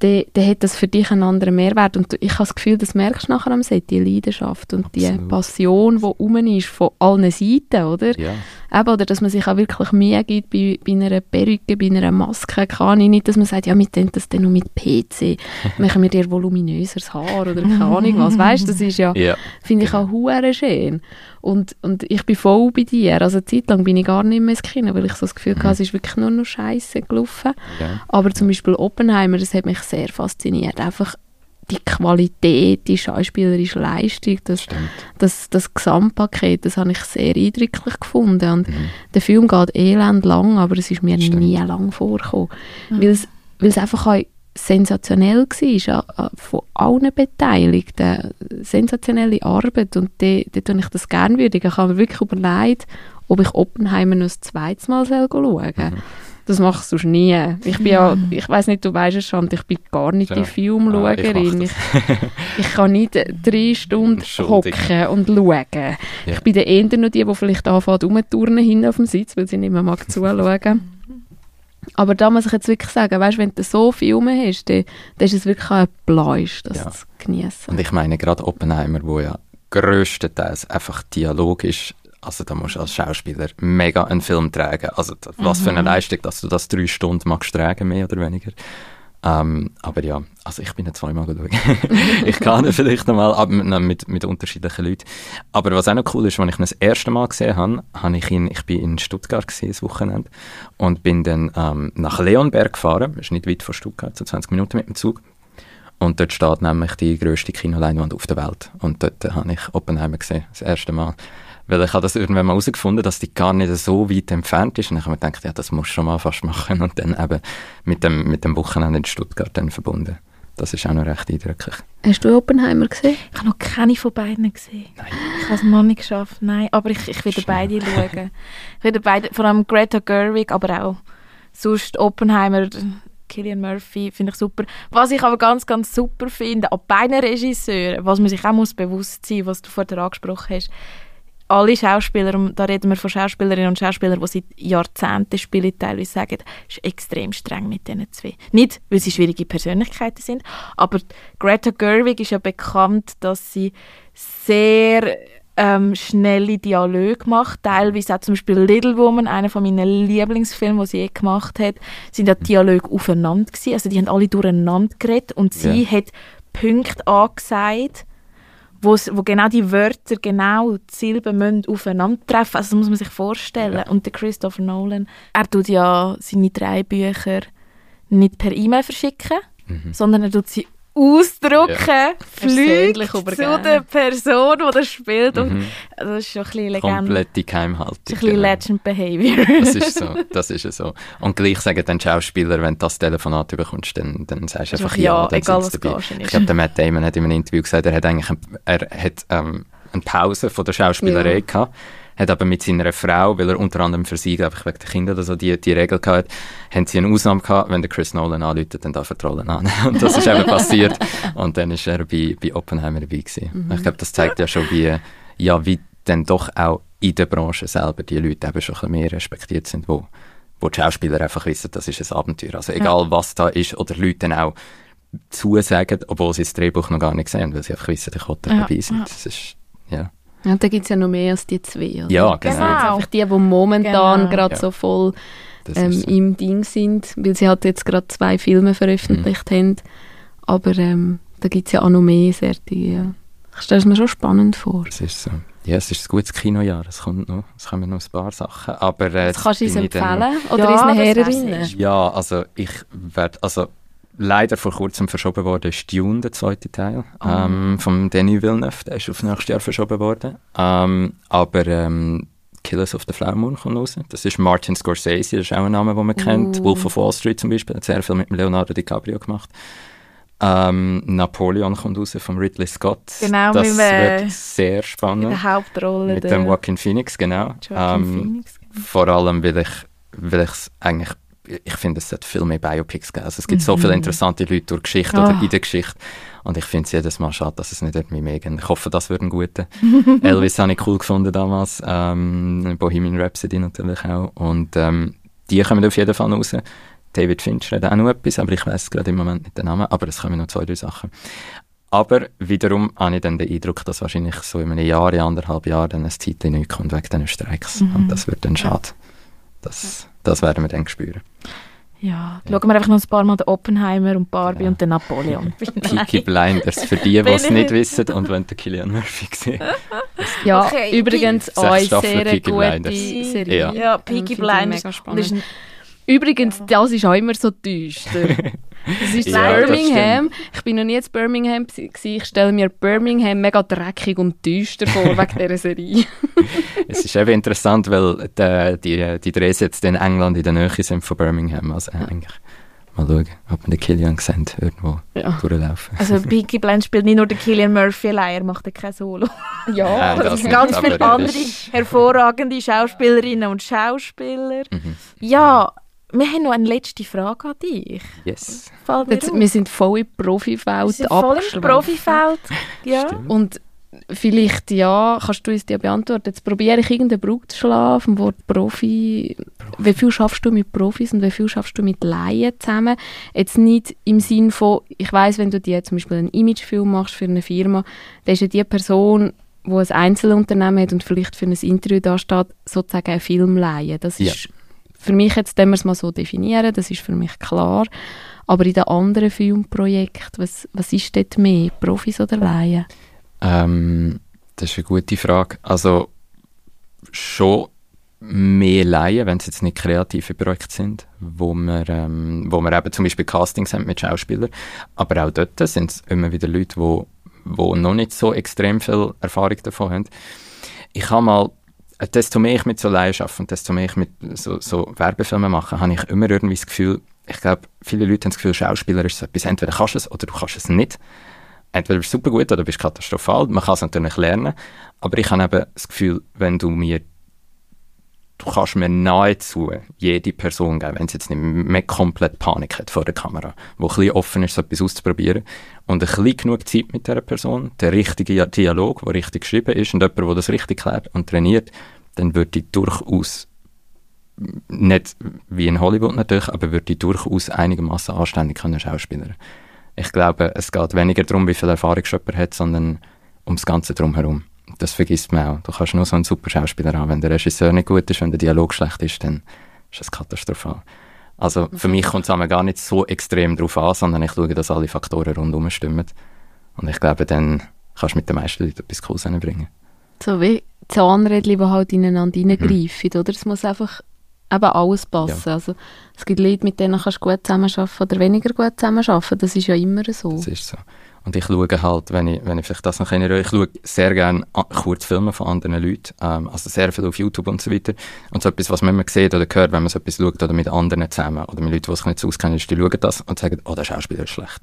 dann, dann hat das für dich einen anderen Mehrwert. Und ich habe das Gefühl, das merkst du nachher am Set, die Leidenschaft und Absolut. die Passion, die rum ist, von allen Seiten, oder? Ja. Eben, oder dass man sich auch wirklich Mühe gibt bei, bei einer Perücke, bei einer Maske, kann ich nicht, dass man sagt, ja, wir tun das dann noch mit PC, [LAUGHS] machen wir dir voluminöseres Haar oder keine [LAUGHS] Ahnung was, weißt du, das ist ja, Ja. finde ich auch hure schön. Und, und ich bin voll bei dir, also eine Zeit lang bin ich gar nicht mehr ins Kino, weil ich so das Gefühl hatte, es ist wirklich nur noch Scheiße gelaufen. ja. Aber zum Beispiel Oppenheimer, das hat mich sehr fasziniert. Einfach die Qualität, die schauspielerische Leistung, das, Stimmt. das, das Gesamtpaket, das habe ich sehr eindrücklich gefunden. Und Mhm. der Film geht elend lang, aber es ist mir Stimmt. nie lang vorgekommen. Weil, es, weil es einfach auch sensationell war, a- a- von allen Beteiligten. Sensationelle Arbeit und da da tue ich das gerne würdig. Ich habe mir wirklich überlegt, ob ich Oppenheimer noch ein zweites Mal schauen soll. Das machst du sonst nie. Ich bin ja, ich weiß nicht, du weißt es schon, ich bin gar nicht Ja. die Ah, ich Filmschauerin. mach ich, ich kann nicht drei Stunden hocken und schauen. Ich bin der eher noch die, die vielleicht anfängt rumturnen hinten auf dem Sitz, weil sie nicht mehr mag zuschauen. Aber da muss ich jetzt wirklich sagen, weißt, wenn du so Filme hast, dann, dann ist es wirklich ein Blausch, das Ja. zu genießen. Und ich meine, gerade Oppenheimer, wo ja grösstenteils einfach Dialog ist, also da musst du als Schauspieler mega einen Film tragen. Also was für eine Leistung, dass du das drei Stunden magst tragen, mehr oder weniger. Ähm, aber ja, also ich bin ja zweimal schauen. [LAUGHS] ich kann ihn vielleicht nochmal, aber mit, mit, unterschiedlichen Leuten. Aber was auch noch cool ist, als ich ihn das erste Mal gesehen habe, habe ich ihn, ich bin in Stuttgart gewesen, das Wochenende, und bin dann ähm, nach Leonberg gefahren, das ist nicht weit von Stuttgart, so 20 Minuten mit dem Zug. Und dort steht nämlich die grösste Kinoleinwand auf der Welt. Und dort äh, habe ich Oppenheimer gesehen, das erste Mal. Weil ich habe das irgendwann mal herausgefunden, dass die gar nicht so weit entfernt ist. Und ich habe mir gedacht, ja, das musst du schon mal fast machen. Und dann eben mit dem, mit dem Wochenende in Stuttgart dann verbunden. Das ist auch noch recht eindrücklich. Hast du Oppenheimer gesehen? Ich habe noch keine von beiden gesehen. Nein. Ich habe es noch nicht geschafft, nein. Aber ich, ich will beide schauen. Ich will beide, vor allem Greta Gerwig, aber auch sonst Oppenheimer, Killian Murphy, finde ich super. Was ich aber ganz, ganz super finde, an beiden Regisseuren, was man sich auch muss bewusst sein was du vorher angesprochen hast, alle Schauspieler, da reden wir von Schauspielerinnen und Schauspielern, die seit Jahrzehnten spielen, teilweise sagen, es ist extrem streng mit diesen zwei. Nicht, weil sie schwierige Persönlichkeiten sind, aber Greta Gerwig ist ja bekannt, dass sie sehr ähm, schnelle Dialoge macht. Teilweise auch zum Beispiel Little Woman, einer von meinen Lieblingsfilmen, den sie je gemacht hat, sind ja die Dialoge aufeinander gewesen. Also die haben alle durcheinander geredet und sie Ja. hat Punkte angesagt, wo, genau die Wörter, genau die Silben müssen aufeinandertreffen. Also das muss man sich vorstellen. Ja. Und der Christopher Nolan, er tut ja seine drei Bücher nicht per E-Mail verschicken, Mhm. sondern er tut sie ausdrucken, fliegt Persönlich zu der Person, die das spielt. Mhm. das ist schon ein bisschen Legende. Komplette Geheimhaltung. Das ist ein bisschen genau. Legend Behavior. Das ist so, das ist so. Und gleich sagen dann Schauspieler, wenn du das Telefonat bekommst, dann, dann sagst du einfach ja, ja, dann egal, was dabei. Ich glaube, der Matt Damon hat in einem Interview gesagt, er hat eigentlich ein, er hat, ähm, eine Pause von der Schauspielerei Ja. gehabt, hat aber mit seiner Frau, weil er unter anderem für sie, glaube ich, wegen der Kinder oder so, die, die Regel gehabt haben sie eine Ausnahme gehabt, wenn der Chris Nolan anläutet, dann darf er die Rollen an. Und das ist eben [LAUGHS] passiert. Und dann ist er bei, bei Oppenheimer dabei gewesen. Mhm. Ich glaube, das zeigt ja schon, wie, ja, wie dann doch auch in der Branche selber die Leute eben schon ein bisschen mehr respektiert sind, wo, wo die Schauspieler einfach wissen, das ist ein Abenteuer. Also egal was da ist, oder Leute dann auch zusagen, obwohl sie das Drehbuch noch gar nicht sehen, weil sie einfach wissen, ich wollte Ja, dabei sein. ja. Das ist, ja. Ja, da gibt es ja noch mehr als die zwei. Oder? Ja, Das sind genau. einfach die, die momentan Genau. gerade Ja. so voll Das ähm, so. im Ding sind, weil sie halt jetzt gerade zwei Filme veröffentlicht Mhm. haben. Aber ähm, da gibt es ja auch noch mehr Serien. Ja. Ich stelle es mir schon spannend vor. Das ist so. Ja, es ist ein gutes Kinojahr, es kommt noch, es kommen noch ein paar Sachen, aber äh, Das kannst du uns ich dann- empfehlen? Oder Ja, unseren das Hörerinnen? Ja, also ich werde, also leider vor kurzem verschoben worden ist Dune, der zweite Teil, Oh. ähm, vom Denis Villeneuve, der ist auf nächstes Jahr verschoben worden. Ähm, aber ähm, Killers of the Flower Moon kommt raus. Das ist Martin Scorsese, das ist auch ein Name, den man kennt. Uh. Wolf of Wall Street zum Beispiel, hat sehr viel mit Leonardo DiCaprio gemacht. Ähm, Napoleon kommt raus von Ridley Scott. Genau, das mit, äh, wird sehr spannend. der Hauptrolle. Mit dem Joaquin Phoenix, genau. Joaquin Ähm, Phoenix. vor allem, weil ich, ich's eigentlich, ich finde, es sollte viel mehr Biopics geben. Also es gibt so viele interessante Leute durch Geschichte oder Ah. in der Geschichte. Und ich finde es jedes Mal schade, dass es nicht irgendwie mehr gibt. Ich hoffe, das wird ein guter. [LAUGHS] Elvis habe ich cool gefunden damals. Ähm, Bohemian Rhapsody natürlich auch. Und ähm, die kommen auf jeden Fall raus. David Fincher hat auch noch etwas, aber ich weiß gerade im Moment nicht den Namen, aber es kommen noch zwei, drei Sachen. Aber wiederum habe ich dann den Eindruck, dass wahrscheinlich so in einem Jahr, in anderthalb Jahren dann ein Zeitchen nicht kommt wegen diesen Streiks. Mhm. Und das wird dann schade. Das, das werden wir dann spüren. Ja, schauen wir einfach noch ein paar Mal den Oppenheimer und Barbie Ja. und den Napoleon. [LAUGHS] Peaky Blinders, für die, die es ich- nicht wissen und wenn der Killian Murphy gesehen Ja, Okay, übrigens Staffeln sehr Peaky gute Blinders. Serie. Ja. Ja, Peaky Blinders. mega Und spannend. ist ein- Übrigens, das ist auch immer so düster. [LAUGHS] Das ist Ja, Birmingham. Ich bin noch nie in Birmingham. gewesen. Ich stelle mir Birmingham mega dreckig und düster vor wegen dieser Serie. [LAUGHS] Es ist eben interessant, weil die, die, die Drehs jetzt in England in der Nähe sind von Birmingham. Also eigentlich mal schauen, ob man den Killian sehen irgendwo Ja. durchlaufen. Also [LAUGHS] Peaky Blinders spielt nicht nur den Killian Murphy allein, er macht ja kein Solo. Ja, Nein, Es das nicht, ganz viele er andere hervorragende Schauspielerinnen und Schauspieler. Mhm. Ja, wir haben noch eine letzte Frage an dich. Yes. Jetzt, wir sind voll im Profifeld sind voll im abgeschlossen. Profifeld. [LAUGHS] Ja. Stimmt. Und vielleicht, ja, kannst du uns die beantworten. Jetzt probiere ich irgendeinen Brauch zu schlagen vom Wort Profi. Wie viel schaffst du mit Profis und wie viel schaffst du mit Laien zusammen? Jetzt nicht im Sinn von, ich weiß, wenn du dir zum Beispiel einen Imagefilm machst für eine Firma, dann ist ja die Person, die ein Einzelunternehmen hat und vielleicht für ein Interview da steht, sozusagen ein Filmleihe. Das Ja. Für mich, jetzt wenn wir es mal so definieren, das ist für mich klar. Aber in den anderen Filmprojekten, was, was ist dort mehr, Profis oder Laien? Ähm, das ist eine gute Frage. Also schon mehr Laien, wenn es jetzt nicht kreative Projekte sind, wo wir, ähm, wo wir eben zum Beispiel Castings haben mit Schauspielern. Aber auch dort sind es immer wieder Leute, wo, wo noch nicht so extrem viel Erfahrung davon haben. Ich habe mal, desto mehr ich mit so Laien arbeite und desto mehr ich mit so, so Werbefilmen mache, habe ich immer irgendwie das Gefühl, ich glaube, viele Leute haben das Gefühl, Schauspieler ist so etwas, entweder kannst du es oder du kannst es nicht entweder bist du super gut oder bist katastrophal. Man kann es natürlich lernen, aber ich habe eben das Gefühl, wenn du mir du kannst mir nahezu jede Person geben, wenn sie jetzt nicht mehr komplett Panik hat vor der Kamera, wo ein bisschen offen ist, so etwas auszuprobieren und ein bisschen genug Zeit mit dieser Person, der richtige Dialog, der richtig geschrieben ist und jemand, der das richtig klärt und trainiert, dann würde ich durchaus nicht wie in Hollywood natürlich, aber würde ich durchaus einigermaßen anständig können Schauspieler. Ich glaube, es geht weniger darum, wie viel Erfahrung jemand hat, sondern ums Ganze drumherum. Das vergisst man auch. Du kannst nur so einen super Schauspieler haben. Wenn der Regisseur nicht gut ist, wenn der Dialog schlecht ist, dann ist das katastrophal. Also für mich kommt es gar nicht so extrem darauf an, sondern ich schaue, dass alle Faktoren rundherum stimmen. Und ich glaube, dann kannst du mit den meisten Leuten etwas Cooles hinbringen. So wie Zahnrädchen, die halt ineinander reingreifen, oder? Es muss einfach eben alles passen. Also, es gibt Leute, mit denen kannst du gut zusammenarbeiten oder weniger gut zusammenarbeiten. Das ist ja immer so. Das ist so. Und ich schaue halt, wenn ich, wenn ich vielleicht das noch erinnere, ich schaue sehr gerne a- Kurzfilme von anderen Leuten, ähm, also sehr viel auf YouTube und so weiter. Und so etwas, was man immer sieht oder hört, wenn man so etwas schaut oder mit anderen zusammen oder mit Leuten, die sich nicht so auskennen, ist, die schauen das und sagen, oh, der Schauspieler ist schlecht.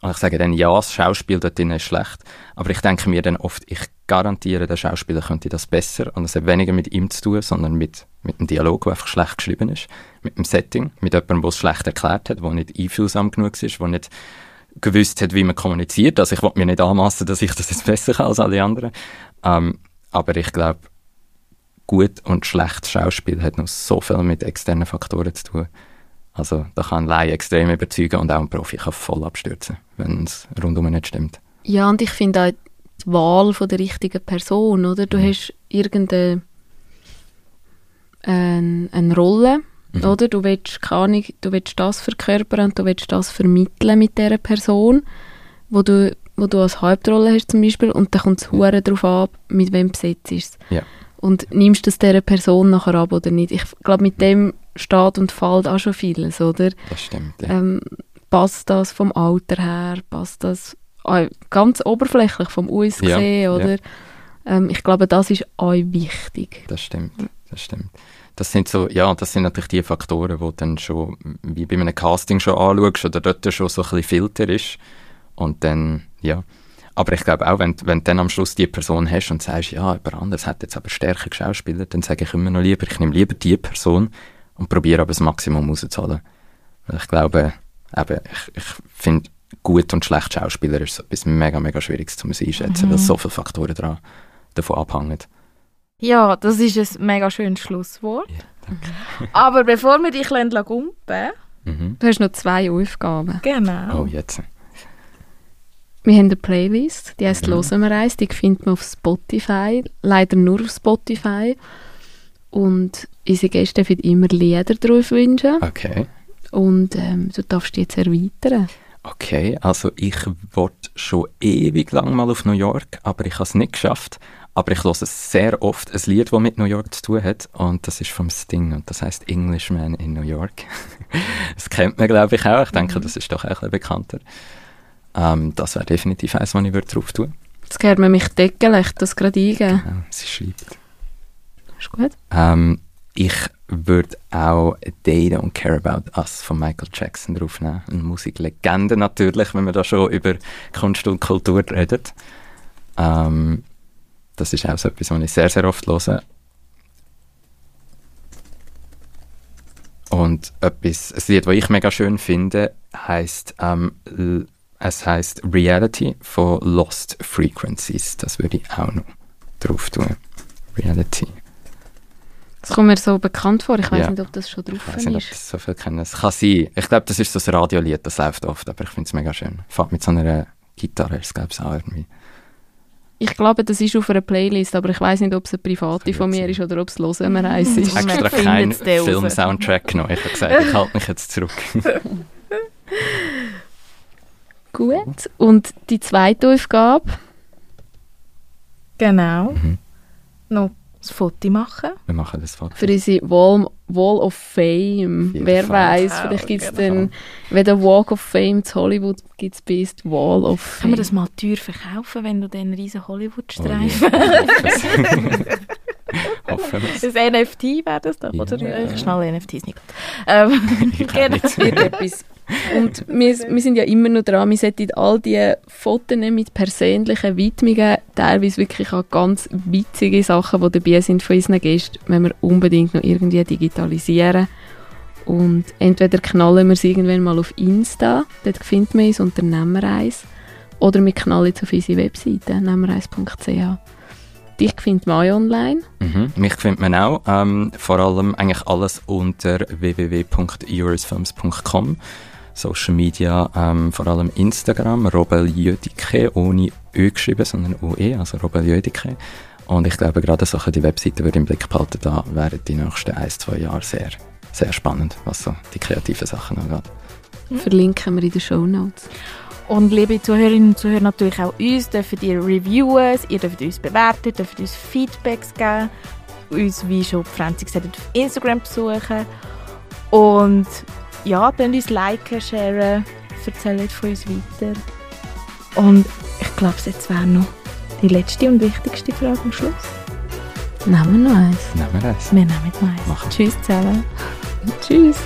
Und ich sage dann, ja, das Schauspiel dort drin ist schlecht. Aber ich denke mir dann oft, ich garantiere, der Schauspieler könnte das besser. Und es hat weniger mit ihm zu tun, sondern mit, mit dem Dialog, der einfach schlecht geschrieben ist. Mit dem Setting, mit jemandem, der es schlecht erklärt hat, der nicht einfühlsam genug ist, der nicht gewusst hat, wie man kommuniziert. Also ich wollte mir nicht anmassen, dass ich das jetzt [LAUGHS] besser kann als alle anderen. Ähm, aber ich glaube, gut und schlechtes Schauspiel hat noch so viel mit externen Faktoren zu tun. Also da kann ein Laie extrem überzeugen und auch ein Profi kann voll abstürzen, wenn es rundum nicht stimmt. Ja, und ich finde auch die Wahl von der richtigen Person, oder? Du hast irgendeine eine, eine Rolle, Mhm. oder? Du willst, keine Ahnung, du willst das verkörpern und du willst das vermitteln mit dieser Person, wo du, wo du als Hauptrolle hast zum Beispiel und dann kommt es hure darauf an, mit wem besetzt ist Ja. Und nimmst du es dieser Person nachher ab oder nicht? Ich glaube, mit dem steht und fällt auch schon vieles, oder? Das stimmt. Ja. Ähm, passt das vom Alter her? Passt das äh, ganz oberflächlich vom Aussehen? Ja, oder? Ähm, ich glaube, das ist auch wichtig. Das stimmt, das stimmt. Das sind so, ja, das sind natürlich die Faktoren, wo dann schon, wie bei einem Casting schon anschaust oder dort schon so ein bisschen Filter ist. Und dann, ja. Aber ich glaube auch, wenn, wenn du dann am Schluss die Person hast und sagst, ja, jemand anderes hat jetzt aber stärker geschauspielert, dann sage ich immer noch lieber, ich nehme lieber die Person und probiere aber das Maximum rauszuholen. Weil ich glaube, eben, ich, ich finde, gut und schlecht Schauspieler ist etwas mega, mega Schwieriges zu einschätzen, weil so viele Faktoren dran, davon abhängen. Ja, das ist ein mega schönes Schlusswort. Ja, [LAUGHS] Aber bevor wir dich gumpen Mhm. Du hast noch zwei Aufgaben. Genau. Oh, jetzt. Wir haben eine Playlist, die heisst Mhm. «Hören wir eins», die findet man auf Spotify, leider nur auf Spotify. Und unsere Gäste dürfen immer Lieder drauf wünschen. Okay. Und ähm, du darfst die jetzt erweitern. Okay, also ich wollte schon ewig lang mal auf New York, aber ich habe es nicht geschafft. Aber ich höre sehr oft ein Lied, das mit New York zu tun hat. Und das ist vom Sting und das heißt Englishman in New York. [LAUGHS] das kennt man, glaube ich, auch. Ich denke, das ist doch auch ein bisschen bekannter. Ähm, das wäre definitiv eins, was ich würde drauf tun Jetzt gehört man mich deckeln, ich das gerade eingeben. würde. Sie schreibt. Ist gut? Ähm, ich würde auch They Don't Care About Us von Michael Jackson draufnehmen. Eine Musiklegende natürlich, wenn wir da schon über Kunst und Kultur reden. Ähm, das ist auch so etwas, was ich sehr, sehr oft höre. Und etwas, ein Lied, das ich mega schön finde, heisst, ähm, es heißt Reality von Lost Frequencies. Das würde ich auch noch drauf tun. Reality. Das kommt mir so bekannt vor. Ich weiß Ja. nicht, ob das schon drauf Ich weiß nicht, ob ist. das so viel kennen. Es kann sein. Ich glaube, das ist so ein Radiolied, das läuft oft, aber ich finde es mega schön. Fährt mit so einer Gitarre, ist glaube ich auch irgendwie. Ich glaube, das ist auf einer Playlist, aber ich weiß nicht, ob es eine private von mir sein. ist oder ob es «Hören wir eins» ist. Man Extra findet kein es dann raus. Film-Soundtrack genommen. Ich habe gesagt, ich halte mich jetzt zurück. [LAUGHS] Gut. Und die zweite Aufgabe? Genau. Mhm. Noch das Foto machen. Wir machen das Foto. für unsere Wall, Wall of Fame. Wer weiß, Ja, vielleicht gibt es dann, wenn der Walk of Fame zu Hollywood gibt es die Wall of Können Fame. wir das mal teuer verkaufen, wenn du den riesen Oh Hollywood-Streifen... [LAUGHS] Hoffen wir das NFT wäre das doch, oder? Ja. Ich schnell NFTs nicht. Ähm, [LAUGHS] genau. nicht. wird etwas. Und wir, wir sind ja immer noch dran, wir sollten all diese Fotos mit persönlichen Widmungen, teilweise wirklich auch ganz witzige Sachen, die dabei sind von unseren Gästen, wenn wir unbedingt noch irgendwie digitalisieren. Und entweder knallen wir es irgendwann mal auf Insta, dort findet man uns unter Nehmereis, oder wir knallen es auf unsere Webseite, nehmereis.ch. Dich findet man auch online. Mhm. Mich findet man auch. Ähm, vor allem eigentlich alles unter www.eurisfilms.com. Social Media, ähm, vor allem Instagram, Robel Jödike, ohne Ö geschrieben, sondern OE, also Robel Jödike. Und ich glaube, gerade so die Webseite würde im Blick behalten, da wären die nächsten ein, zwei Jahre sehr, sehr spannend, was so die kreativen Sachen angeht. Verlinken wir in den Show Notes. Und liebe Zuhörerinnen und Zuhörer, natürlich auch uns, dürft ihr reviewen, ihr dürft uns bewerten, dürft uns Feedbacks geben, uns, wie schon Franzi gesagt hat, auf Instagram besuchen und ja, dann uns liken, sharen, erzählt von uns weiter. Und ich glaube, jetzt wäre noch die letzte und wichtigste Frage am Schluss. Nehmen wir noch eins. Nehmen wir es. Wir nehmen noch eins. Machen. Tschüss zusammen. [LAUGHS] Tschüss.